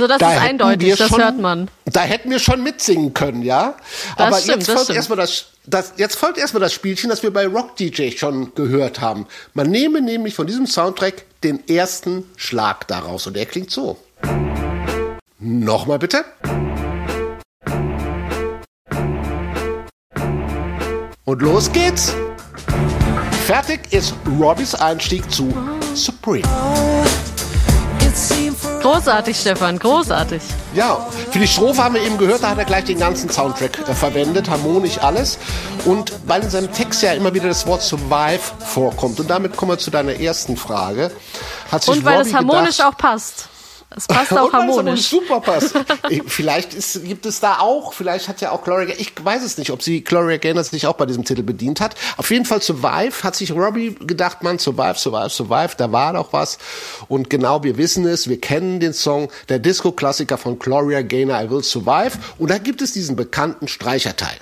Das Da ist eindeutig, das schon, hört man. Da hätten wir schon mitsingen können, ja. Das Aber stimmt, jetzt folgt erstmal das, das, jetzt folgt erstmal das Spielchen, das wir bei Rock DJ schon gehört haben. Man nehme nämlich von diesem Soundtrack den ersten Schlag daraus und der klingt so. Nochmal bitte. Und los geht's. Fertig ist Robbys Einstieg zu Supreme. Großartig, Stefan, großartig. Ja, für die Strophe haben wir eben gehört, da hat er gleich den ganzen Soundtrack äh, verwendet, harmonisch alles. Und weil in seinem Text ja immer wieder das Wort Survive vorkommt. Und damit kommen wir zu deiner ersten Frage. Und weil Robbie es harmonisch gedacht, auch passt. Es passt auch harmonisch. super passt. Eh, vielleicht ist, gibt es da auch, vielleicht hat ja auch Gloria, ich weiß es nicht, ob sie Gloria Gaynor sich auch bei diesem Titel bedient hat. Auf jeden Fall Survive hat sich Robbie gedacht, man, Survive, Survive, Survive, da war doch was. Und genau, wir wissen es, wir kennen den Song, der Disco-Klassiker von Gloria Gaynor, I Will Survive. Und da gibt es diesen bekannten Streicherteil.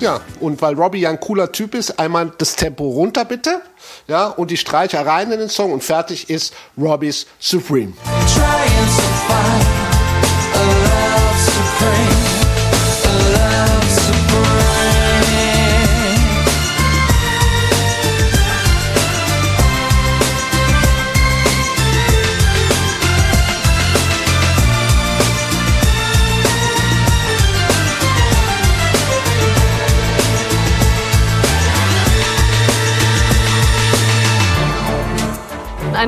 Ja, und weil Robbie ja ein cooler Typ ist, einmal das Tempo runter bitte. Ja, und die Streicher rein in den Song und fertig ist Robbies Supreme. Trying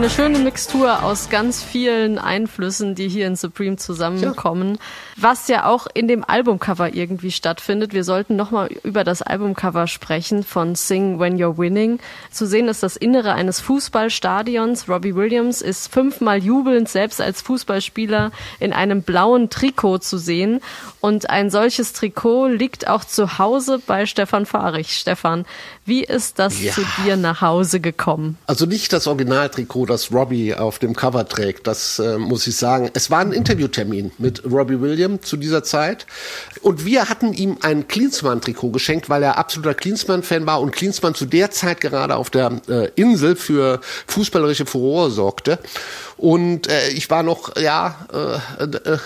Eine schöne Mixtur aus ganz vielen Einflüssen, die hier in Supreme zusammenkommen, was ja auch in dem Albumcover irgendwie stattfindet. Wir sollten nochmal über das Albumcover sprechen von Sing When You're Winning. Zu sehen ist das Innere eines Fußballstadions. Robbie Williams ist fünfmal jubelnd selbst als Fußballspieler in einem blauen Trikot zu sehen. Und ein solches Trikot liegt auch zu Hause bei Stefan Fahrich. Stefan, wie ist das Ja. zu dir nach Hause gekommen? Also nicht das Originaltrikot, das Robbie auf dem Cover trägt, das äh, muss ich sagen. Es war ein Interviewtermin mit Robbie Williams zu dieser Zeit und wir hatten ihm ein Klinsmann-Trikot geschenkt, weil er absoluter Klinsmann-Fan war und Klinsmann zu der Zeit gerade auf der äh, Insel für fußballerische Furore sorgte. Und äh, ich war noch, ja, äh, äh,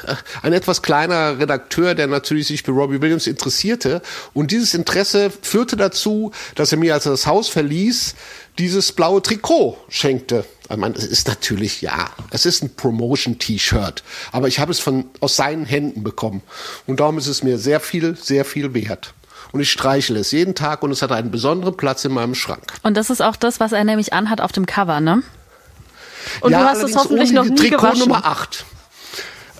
ein etwas kleiner Redakteur, der natürlich sich für Robbie Williams interessierte. Und dieses Interesse führte dazu, dass er mir, als er das Haus verließ, dieses blaue Trikot schenkte. Ich meine, es ist natürlich, ja, es ist ein Promotion-T-Shirt. Aber ich habe es von, aus seinen Händen bekommen. Und darum ist es mir sehr viel, sehr viel wert. Und ich streichle es jeden Tag und es hat einen besonderen Platz in meinem Schrank. Und das ist auch das, was er nämlich anhat auf dem Cover, ne? Und du hast es hoffentlich noch nie Trikot gewaschen. Nummer 8.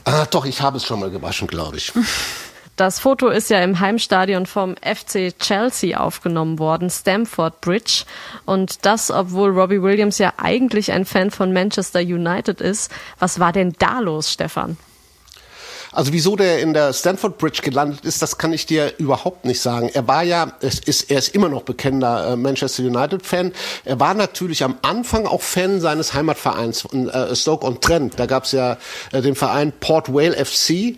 Ah, doch, ich habe es schon mal gewaschen, glaube ich. Das Foto ist ja im Heimstadion vom FC Chelsea aufgenommen worden, Stamford Bridge. Und das, obwohl Robbie Williams ja eigentlich ein Fan von Manchester United ist. Was war denn da los, Stefan? Also wieso der in der Stanford Bridge gelandet ist, das kann ich dir überhaupt nicht sagen. Er war ja, es ist, er ist immer noch bekennender äh, Manchester United Fan. Er war natürlich am Anfang auch Fan seines Heimatvereins äh, Stoke on Trent. Da gab's ja äh, den Verein Port Vale FC.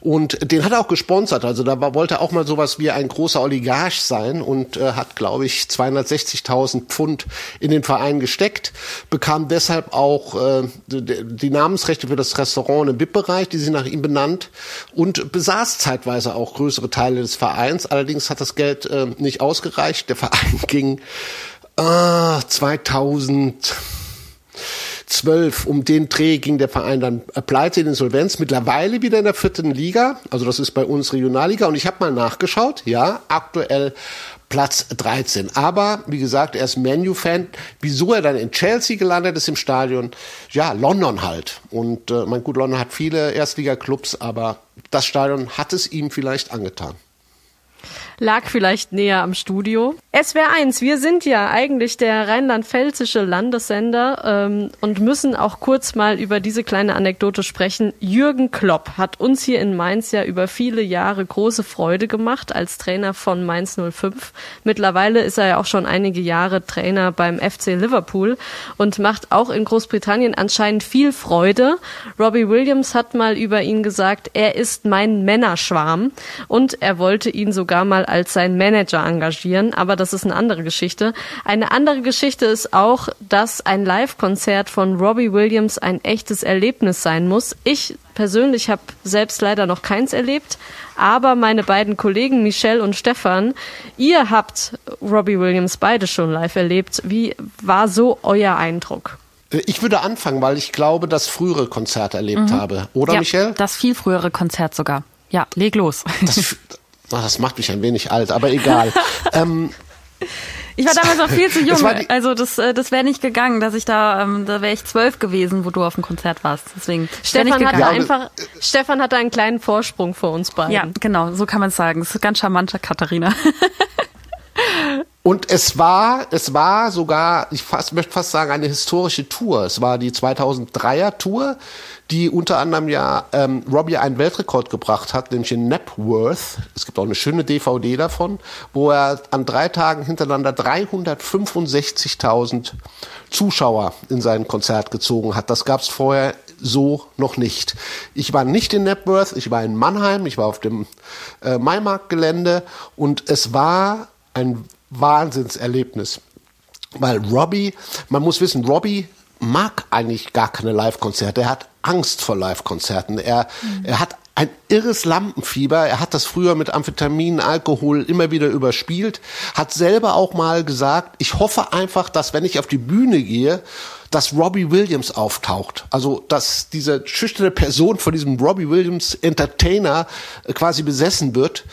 Und den hat er auch gesponsert. Also da wollte er auch mal sowas wie ein großer Oligarch sein und äh, hat, glaube ich, 260.000 Pfund in den Verein gesteckt, bekam deshalb auch äh, die, Namensrechte für das Restaurant im VIP-Bereich, die sind nach ihm benannt und besaß zeitweise auch größere Teile des Vereins. Allerdings hat das Geld äh, nicht ausgereicht. Der Verein ging äh, 2000 12 um den Dreh ging der Verein dann äh, pleite in Insolvenz, mittlerweile wieder in der vierten Liga, also das ist bei uns Regionalliga und ich habe mal nachgeschaut, ja, aktuell Platz 13. Aber wie gesagt, er ist Manu-Fan. Wieso er dann in Chelsea gelandet ist im Stadion? Ja, London halt. Und äh, mein gut, London hat viele Erstliga-Clubs, aber das Stadion hat es ihm vielleicht angetan. Lag vielleicht näher am Studio. SWR 1, wir sind ja eigentlich der rheinland-pfälzische Landessender ähm, und müssen auch kurz mal über diese kleine Anekdote sprechen. Jürgen Klopp hat uns hier in Mainz ja über viele Jahre große Freude gemacht als Trainer von Mainz 05. Mittlerweile ist er ja auch schon einige Jahre Trainer beim FC Liverpool und macht auch in Großbritannien anscheinend viel Freude. Robbie Williams hat mal über ihn gesagt, er ist mein Männerschwarm und er wollte ihn sogar mal als sein Manager engagieren, aber das ist eine andere Geschichte. Eine andere Geschichte ist auch, dass ein Live-Konzert von Robbie Williams ein echtes Erlebnis sein muss. Ich persönlich habe selbst leider noch keins erlebt, aber meine beiden Kollegen Michelle und Stefan, ihr habt Robbie Williams beide schon live erlebt. Wie war so euer Eindruck? Äh, Ich würde anfangen, weil ich glaube, dass frühere Konzerte erlebt habe. Oder, ja, Michelle? Das viel frühere Konzert sogar. Ja, leg los. Das, Ach, das macht mich ein wenig alt, aber egal. ähm, Ich war damals noch viel zu jung, Das die- also das, äh, das wäre nicht gegangen, dass ich da, ähm, da wäre ich zwölf gewesen, wo du auf dem Konzert warst. Deswegen Stefan hatte. Ja, einfach, Stefan hatte einen kleinen Vorsprung vor uns beiden. Ja, genau, so kann man sagen. Das ist ganz charmanter Katharina. Und es war, es war sogar, ich fast, möchte fast sagen, eine historische Tour. Es war die 2003er Tour, die unter anderem ja ähm, Robbie einen Weltrekord gebracht hat, nämlich in Napworth. Es gibt auch eine schöne DVD davon, wo er an drei Tagen hintereinander 365.000 Zuschauer in sein Konzert gezogen hat. Das gab es vorher so noch nicht. Ich war nicht in Napworth, ich war in Mannheim, ich war auf dem äh, Maimarktgelände und es war ein Wahnsinnserlebnis. Weil Robbie, man muss wissen, Robbie mag eigentlich gar keine Live-Konzerte. Er hat Angst vor Live-Konzerten. Er, er hat ein irres Lampenfieber. Er hat das früher mit Amphetamin, Alkohol immer wieder überspielt. Hat selber auch mal gesagt, ich hoffe einfach, dass wenn ich auf die Bühne gehe, dass Robbie Williams auftaucht. Also, dass diese schüchterne Person von diesem Robbie Williams Entertainer äh, quasi besessen wird.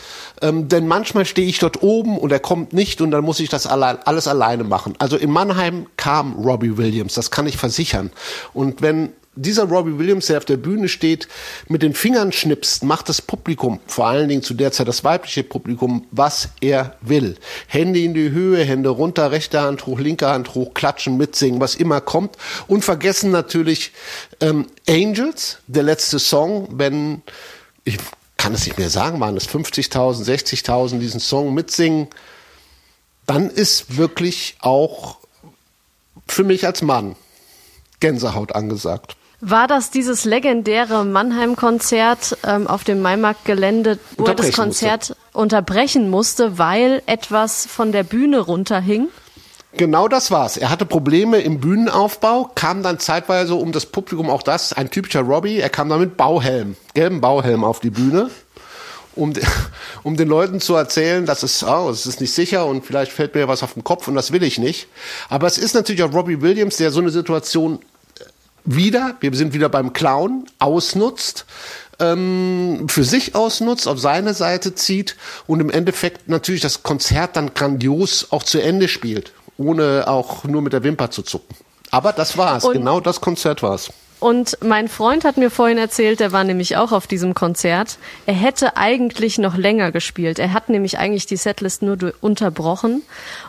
Ähm, denn manchmal stehe ich dort oben und er kommt nicht und dann muss ich das allein, alles alleine machen. Also in Mannheim kam Robbie Williams, das kann ich versichern. Und wenn dieser Robbie Williams, der auf der Bühne steht, mit den Fingern schnipst, macht das Publikum, vor allen Dingen zu der Zeit das weibliche Publikum, was er will. Hände in die Höhe, Hände runter, rechte Hand hoch, linke Hand hoch, klatschen, mitsingen, was immer kommt. Und vergessen natürlich ähm, Angels, der letzte Song, wenn, ich kann es nicht mehr sagen, waren es 50.000, 60.000, diesen Song mitsingen, dann ist wirklich auch für mich als Mann Gänsehaut angesagt. War das dieses legendäre Mannheim-Konzert ähm, auf dem Maimarkt-Gelände, wo er das Konzert unterbrechen musste, weil etwas von der Bühne runterhing? Genau das war's. Er hatte Probleme im Bühnenaufbau, kam dann zeitweise um das Publikum auch das, ein typischer Robbie, er kam dann mit Bauhelm, gelben Bauhelm auf die Bühne, um, um den Leuten zu erzählen, dass es, oh, es ist nicht sicher und vielleicht fällt mir was auf den Kopf und das will ich nicht. Aber es ist natürlich auch Robbie Williams, der so eine Situation wieder, wir sind wieder beim Clown, ausnutzt, ähm, für sich ausnutzt, auf seine Seite zieht und im Endeffekt natürlich das Konzert dann grandios auch zu Ende spielt, ohne auch nur mit der Wimper zu zucken. Aber das war's, Und- genau das Konzert war's. Und mein Freund hat mir vorhin erzählt, der war nämlich auch auf diesem Konzert. Er hätte eigentlich noch länger gespielt. Er hat nämlich eigentlich die Setlist nur unterbrochen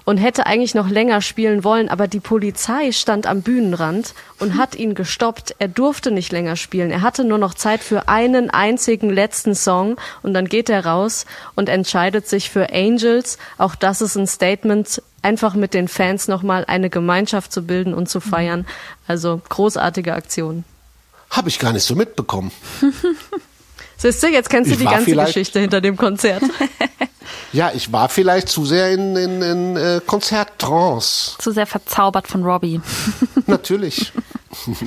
und hätte eigentlich noch länger spielen wollen, aber die Polizei stand am Bühnenrand und hat ihn gestoppt. Er durfte nicht länger spielen. Er hatte nur noch Zeit für einen einzigen letzten Song und dann geht er raus und entscheidet sich für Angels. Auch das ist ein Statement einfach mit den Fans nochmal eine Gemeinschaft zu bilden und zu feiern. Also großartige Aktion. Habe ich gar nicht so mitbekommen. Siehst du, jetzt kennst du Ich die war ganze vielleicht- Geschichte hinter dem Konzert. Ja, ich war vielleicht zu sehr in, in, in äh, Konzerttrance. Zu sehr verzaubert von Robbie. Natürlich.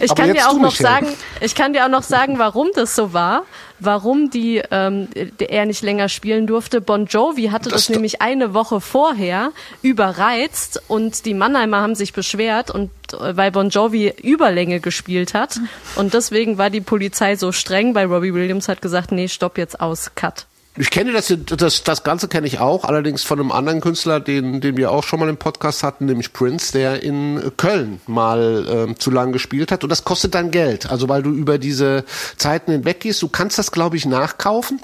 Ich Aber kann dir auch noch sagen, ich kann dir auch noch sagen, warum das so war, warum die ähm, er nicht länger spielen durfte. Bon Jovi hatte das, Das- nämlich eine Woche vorher überreizt und die Mannheimer haben sich beschwert und äh, weil Bon Jovi Überlänge gespielt hat und deswegen war die Polizei so streng, weil Robbie Williams hat gesagt, nee, stopp jetzt aus, cut. Ich kenne das, das, das Ganze kenne ich auch, allerdings von einem anderen Künstler, den, den wir auch schon mal im Podcast hatten, nämlich Prince, der in Köln mal ähm, zu lang gespielt hat. Und das kostet dann Geld. Also weil du über diese Zeiten hinweg gehst, du kannst das, glaube ich, nachkaufen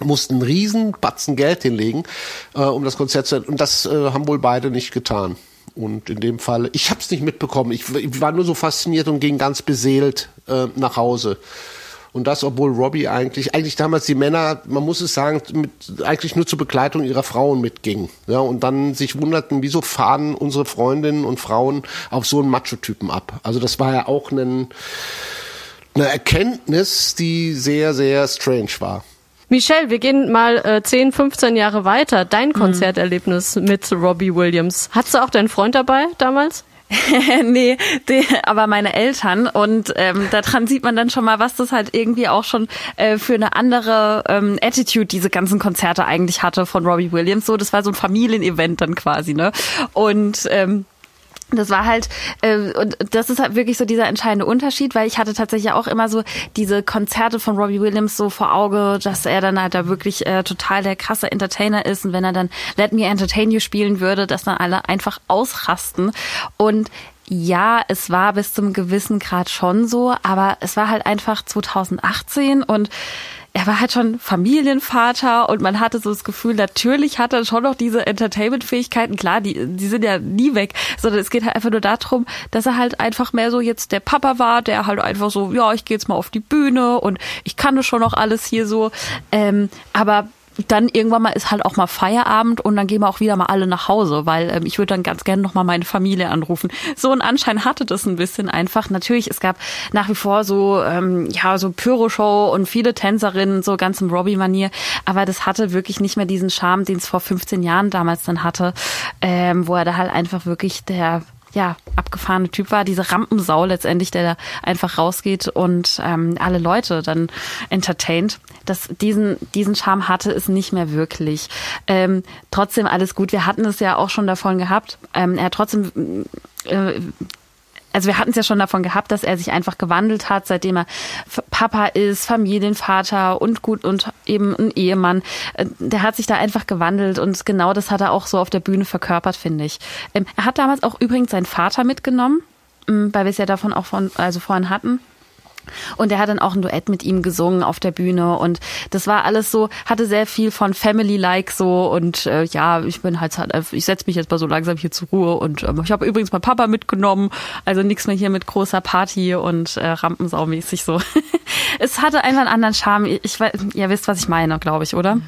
musst einen riesen Batzen Geld hinlegen, äh, um das Konzert zu und das äh, haben wohl beide nicht getan. Und in dem Fall, ich habe es nicht mitbekommen. Ich, ich war nur so fasziniert und ging ganz beseelt äh, nach Hause. Und das, obwohl Robbie eigentlich, eigentlich damals die Männer, man muss es sagen, mit, eigentlich nur zur Begleitung ihrer Frauen mitgingen. Ja, und dann sich wunderten, wieso fahren unsere Freundinnen und Frauen auf so einen Macho-Typen ab? Also das war ja auch ein, eine Erkenntnis, die sehr, sehr strange war. Michelle, wir gehen mal äh, 10, 15 Jahre weiter. Dein Konzerterlebnis mit Robbie Williams. Hattest du auch deinen Freund dabei damals? nee, die, aber meine Eltern und ähm, daran sieht man dann schon mal, was das halt irgendwie auch schon äh, für eine andere ähm, Attitude diese ganzen Konzerte eigentlich hatte von Robbie Williams. So, das war so ein Familienevent dann quasi, ne? Und ähm, das war halt, äh, und das ist halt wirklich so dieser entscheidende Unterschied, weil ich hatte tatsächlich auch immer so diese Konzerte von Robbie Williams so vor Auge, dass er dann halt da wirklich äh, total der krasse Entertainer ist und wenn er dann Let Me Entertain You spielen würde, dass dann alle einfach ausrasten. Und ja, es war bis zum gewissen Grad schon so, aber es war halt einfach 2018 und er war halt schon Familienvater und man hatte so das Gefühl, natürlich hat er schon noch diese Entertainment-Fähigkeiten. Klar, die, die sind ja nie weg, sondern es geht halt einfach nur darum, dass er halt einfach mehr so jetzt der Papa war, der halt einfach so, ja, ich gehe jetzt mal auf die Bühne und ich kann das schon noch alles hier so. Ähm, aber dann irgendwann mal ist halt auch mal Feierabend und dann gehen wir auch wieder mal alle nach Hause, weil ähm, ich würde dann ganz gerne noch mal meine Familie anrufen. So einen Anschein hatte das ein bisschen einfach. Natürlich, es gab nach wie vor so ähm, ja so Pyro-Show und viele Tänzerinnen so ganz im Robbie-Manier, aber das hatte wirklich nicht mehr diesen Charme, den es vor 15 Jahren damals dann hatte, ähm, wo er da halt einfach wirklich der ja, abgefahrene Typ war, diese Rampensau letztendlich, der da einfach rausgeht und ähm, alle Leute dann entertaint. Das, diesen, diesen Charme hatte es nicht mehr wirklich. Ähm, trotzdem alles gut. Wir hatten es ja auch schon davon gehabt. Ähm, er hat trotzdem äh, also wir hatten es ja schon davon gehabt, dass er sich einfach gewandelt hat, seitdem er Papa ist, Familienvater und gut und eben ein Ehemann. Äh, Der hat sich da einfach gewandelt und genau das hat er auch so auf der Bühne verkörpert, finde ich. Ähm, Er hat damals auch übrigens seinen Vater mitgenommen, weil wir es ja davon auch von, also vorhin hatten. Und er hat dann auch ein Duett mit ihm gesungen auf der Bühne und das war alles so, hatte sehr viel von Family-like so und äh, ja, ich bin halt, ich setze mich jetzt mal so langsam hier zur Ruhe und ähm, ich habe übrigens meinen Papa mitgenommen, also nichts mehr hier mit großer Party und äh, Rampensau-mäßig so. es hatte einfach einen anderen Charme. Ich weiß, ihr wisst, was ich meine, glaube ich, oder?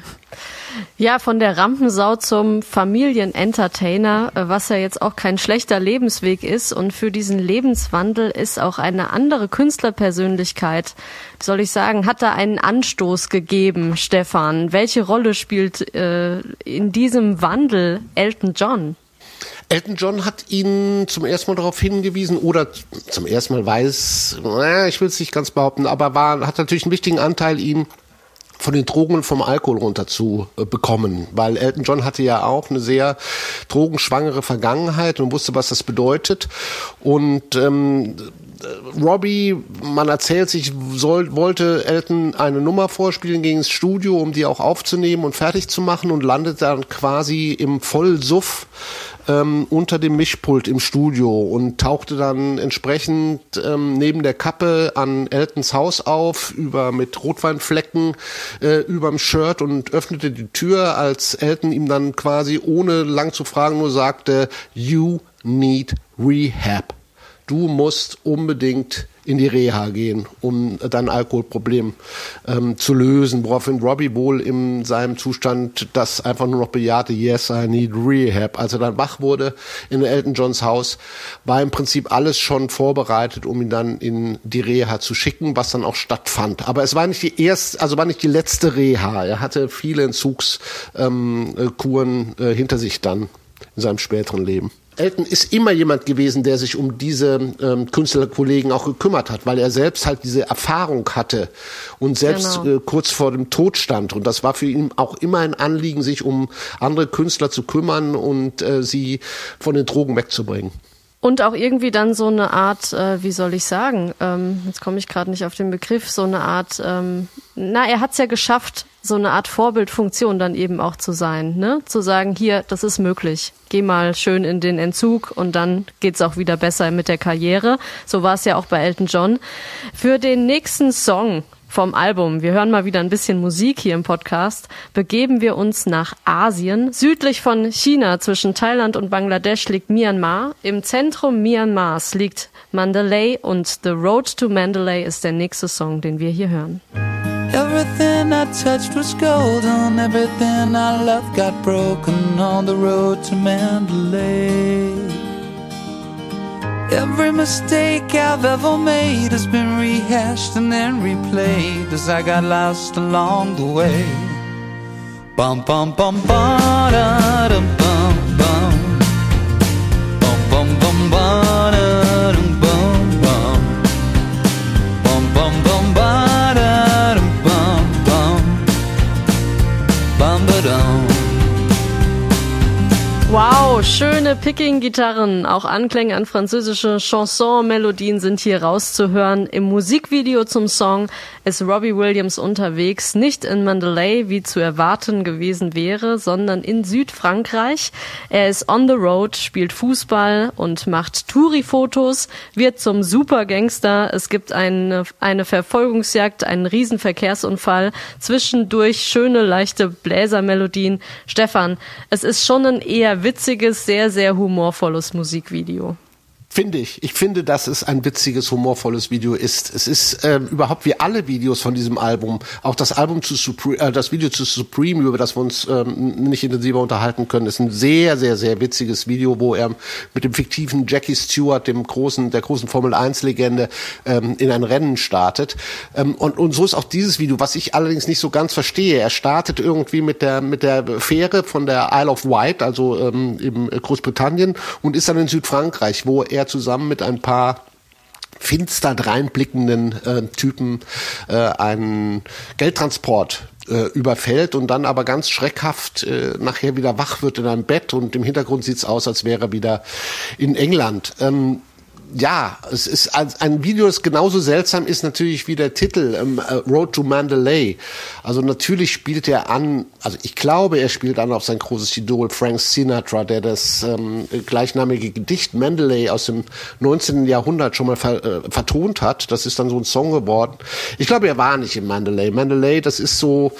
Ja, von der Rampensau zum Familienentertainer, äh, was ja jetzt auch kein schlechter Lebensweg ist. Und für diesen Lebenswandel ist auch eine andere Künstlerpersönlichkeit, soll ich sagen, hat da einen Anstoß gegeben, Stefan. Welche Rolle spielt äh, in diesem Wandel Elton John? Elton John hat ihn zum ersten Mal darauf hingewiesen oder zum ersten Mal weiß, naja, ich will es nicht ganz behaupten, aber war, hat natürlich einen wichtigen Anteil, ihn von den Drogen und vom Alkohol runter zu äh, bekommen, weil Elton John hatte ja auch eine sehr drogenschwangere Vergangenheit und wusste, was das bedeutet. Und ähm, Robbie, man erzählt sich, soll, wollte Elton eine Nummer vorspielen gegen das Studio, um die auch aufzunehmen und fertig zu machen und landet dann quasi im Vollsuff ähm, unter dem Mischpult im Studio und tauchte dann entsprechend ähm, neben der Kappe an Eltons Haus auf, über mit Rotweinflecken äh, überm Shirt und öffnete die Tür, als Elton ihm dann quasi ohne lang zu fragen nur sagte, You need rehab. Du musst unbedingt in die Reha gehen, um dein Alkoholproblem ähm, zu lösen. Woraufhin Robbie wohl in seinem Zustand das einfach nur noch bejahte, yes, I need rehab. Als er dann wach wurde in Elton Johns Haus, war im Prinzip alles schon vorbereitet, um ihn dann in die Reha zu schicken, was dann auch stattfand. Aber es war nicht die erste, also war nicht die letzte Reha. Er hatte viele Entzugskuren ähm, Kuren, äh, hinter sich dann in seinem späteren Leben. Elton ist immer jemand gewesen, der sich um diese ähm, Künstlerkollegen auch gekümmert hat, weil er selbst halt diese Erfahrung hatte und selbst Genau. äh, kurz vor dem Tod stand. Und das war für ihn auch immer ein Anliegen, sich um andere Künstler zu kümmern und äh, sie von den Drogen wegzubringen. Und auch irgendwie dann so eine Art, äh, wie soll ich sagen, ähm, jetzt komme ich gerade nicht auf den Begriff, so eine Art, ähm, na, er hat es ja geschafft, so eine Art Vorbildfunktion dann eben auch zu sein, ne? Zu sagen, hier, das ist möglich. Geh mal schön in den Entzug und dann geht's auch wieder besser mit der Karriere. So war es ja auch bei Elton John. Für den nächsten Song vom Album, wir hören mal wieder ein bisschen Musik hier im Podcast, begeben wir uns nach Asien. Südlich von China, zwischen Thailand und Bangladesch, liegt Myanmar. Im Zentrum Myanmars liegt Mandalay und The Road to Mandalay ist der nächste Song, den wir hier hören. Everything I touched was golden. Everything I loved got broken on the road to Mandalay. Every mistake I've ever made has been rehashed and then replayed as I got lost along the way. Bum bum bum ba da dum bum. Wow, schöne Picking-Gitarren, auch Anklänge an französische Chanson-Melodien sind hier rauszuhören. Im Musikvideo zum Song ist Robbie Williams unterwegs, nicht in Mandalay, wie zu erwarten gewesen wäre, sondern in Südfrankreich. Er ist on the road, spielt Fußball und macht Touri-Fotos, wird zum Supergangster. Es gibt eine, eine Verfolgungsjagd, einen Riesenverkehrsunfall, zwischendurch schöne, leichte Bläsermelodien. Stefan, es ist schon ein eher witziges, sehr, sehr humorvolles Musikvideo. Finde ich. Ich finde, dass es ein witziges, humorvolles Video ist. Es ist ähm, überhaupt wie alle Videos von diesem Album, auch das Album zu Supreme, äh, das Video zu Supreme, über das wir uns ähm, nicht intensiver unterhalten können, ist ein sehr, sehr, sehr witziges Video, wo er mit dem fiktiven Jackie Stewart, dem großen, der großen Formel 1 Legende, ähm, in ein Rennen startet. Ähm, und, und so ist auch dieses Video, was ich allerdings nicht so ganz verstehe. Er startet irgendwie mit der, mit der Fähre von der Isle of Wight, also ähm, in Großbritannien, und ist dann in Südfrankreich, wo er zusammen mit ein paar finster dreinblickenden äh, Typen äh, einen Geldtransport äh, überfällt und dann aber ganz schreckhaft äh, nachher wieder wach wird in einem Bett und im Hintergrund sieht's aus, als wäre er wieder in England. Ähm, ja, es ist ein, Video, das genauso seltsam ist natürlich wie der Titel ähm, äh, Road to Mandalay. Also natürlich spielt er an, also ich glaube, er spielt an auf sein großes Idol Frank Sinatra, der das ähm, gleichnamige Gedicht Mandalay aus dem 19. Jahrhundert schon mal ver, äh, vertont hat. Das ist dann so ein Song geworden. Ich glaube, er war nicht in Mandalay. Mandalay, das ist so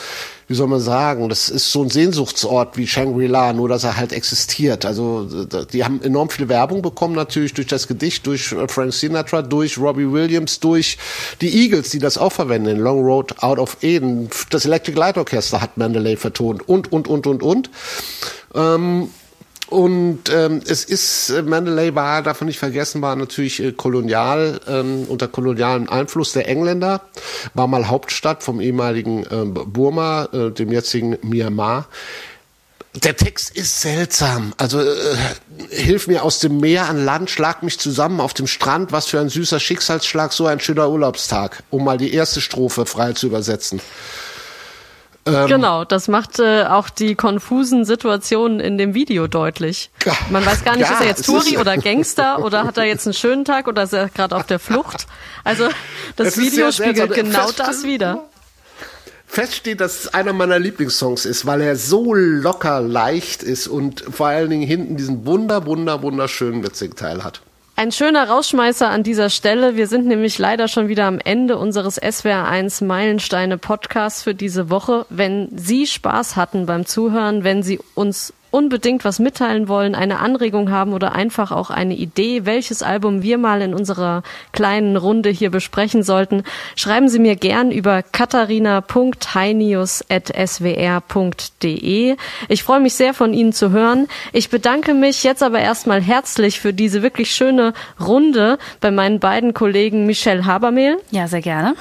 wie soll man sagen, das ist so ein Sehnsuchtsort wie Shangri-La, nur dass er halt existiert. Also die haben enorm viel Werbung bekommen natürlich durch das Gedicht, durch Frank Sinatra, durch Robbie Williams, durch die Eagles, die das auch verwenden, Long Road Out of Eden. Das Electric Light Orchester hat Mandalay vertont und, und, und, und, und. Ähm, und ähm, es ist, äh, Mandalay war, davon nicht vergessen, war natürlich äh, kolonial, ähm, unter kolonialem Einfluss der Engländer, war mal Hauptstadt vom ehemaligen ähm, Burma, äh, dem jetzigen Myanmar. Der Text ist seltsam. Also äh, hilf mir aus dem Meer an Land, schlag mich zusammen auf dem Strand. Was für ein süßer Schicksalsschlag, so ein schöner Urlaubstag, um mal die erste Strophe frei zu übersetzen. Ähm, genau, das macht äh, auch die konfusen Situationen in dem Video deutlich. Man weiß gar nicht, Ja, ist er jetzt Touri ist- oder Gangster oder hat er jetzt einen schönen Tag oder ist er gerade auf der Flucht? Also das Video spiegelt genau Fest- das wieder. Fest steht, dass es einer meiner Lieblingssongs ist, weil er so locker leicht ist und vor allen Dingen hinten diesen wunder, wunder, wunderschönen witzigen Teil hat. Ein schöner Rausschmeißer an dieser Stelle. Wir sind nämlich leider schon wieder am Ende unseres SWR1 Meilensteine Podcasts für diese Woche. Wenn Sie Spaß hatten beim Zuhören, wenn Sie uns unbedingt was mitteilen wollen, eine Anregung haben oder einfach auch eine Idee, welches Album wir mal in unserer kleinen Runde hier besprechen sollten, schreiben Sie mir gern über katharina.heinius.swr.de. Ich freue mich sehr von Ihnen zu hören. Ich bedanke mich jetzt aber erstmal herzlich für diese wirklich schöne Runde bei meinen beiden Kollegen Michelle Habermehl Ja, sehr gerne.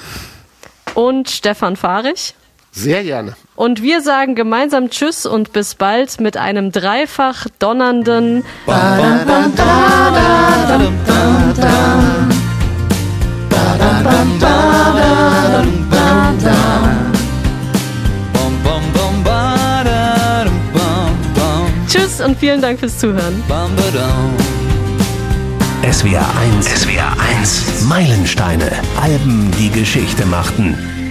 und Stefan Fahrich. Sehr gerne. Und wir sagen gemeinsam Tschüss und bis bald mit einem dreifach donnernden Tschüss und vielen Dank fürs Zuhören. SWR 1. SWR 1. Meilensteine. Alben, die Geschichte machten.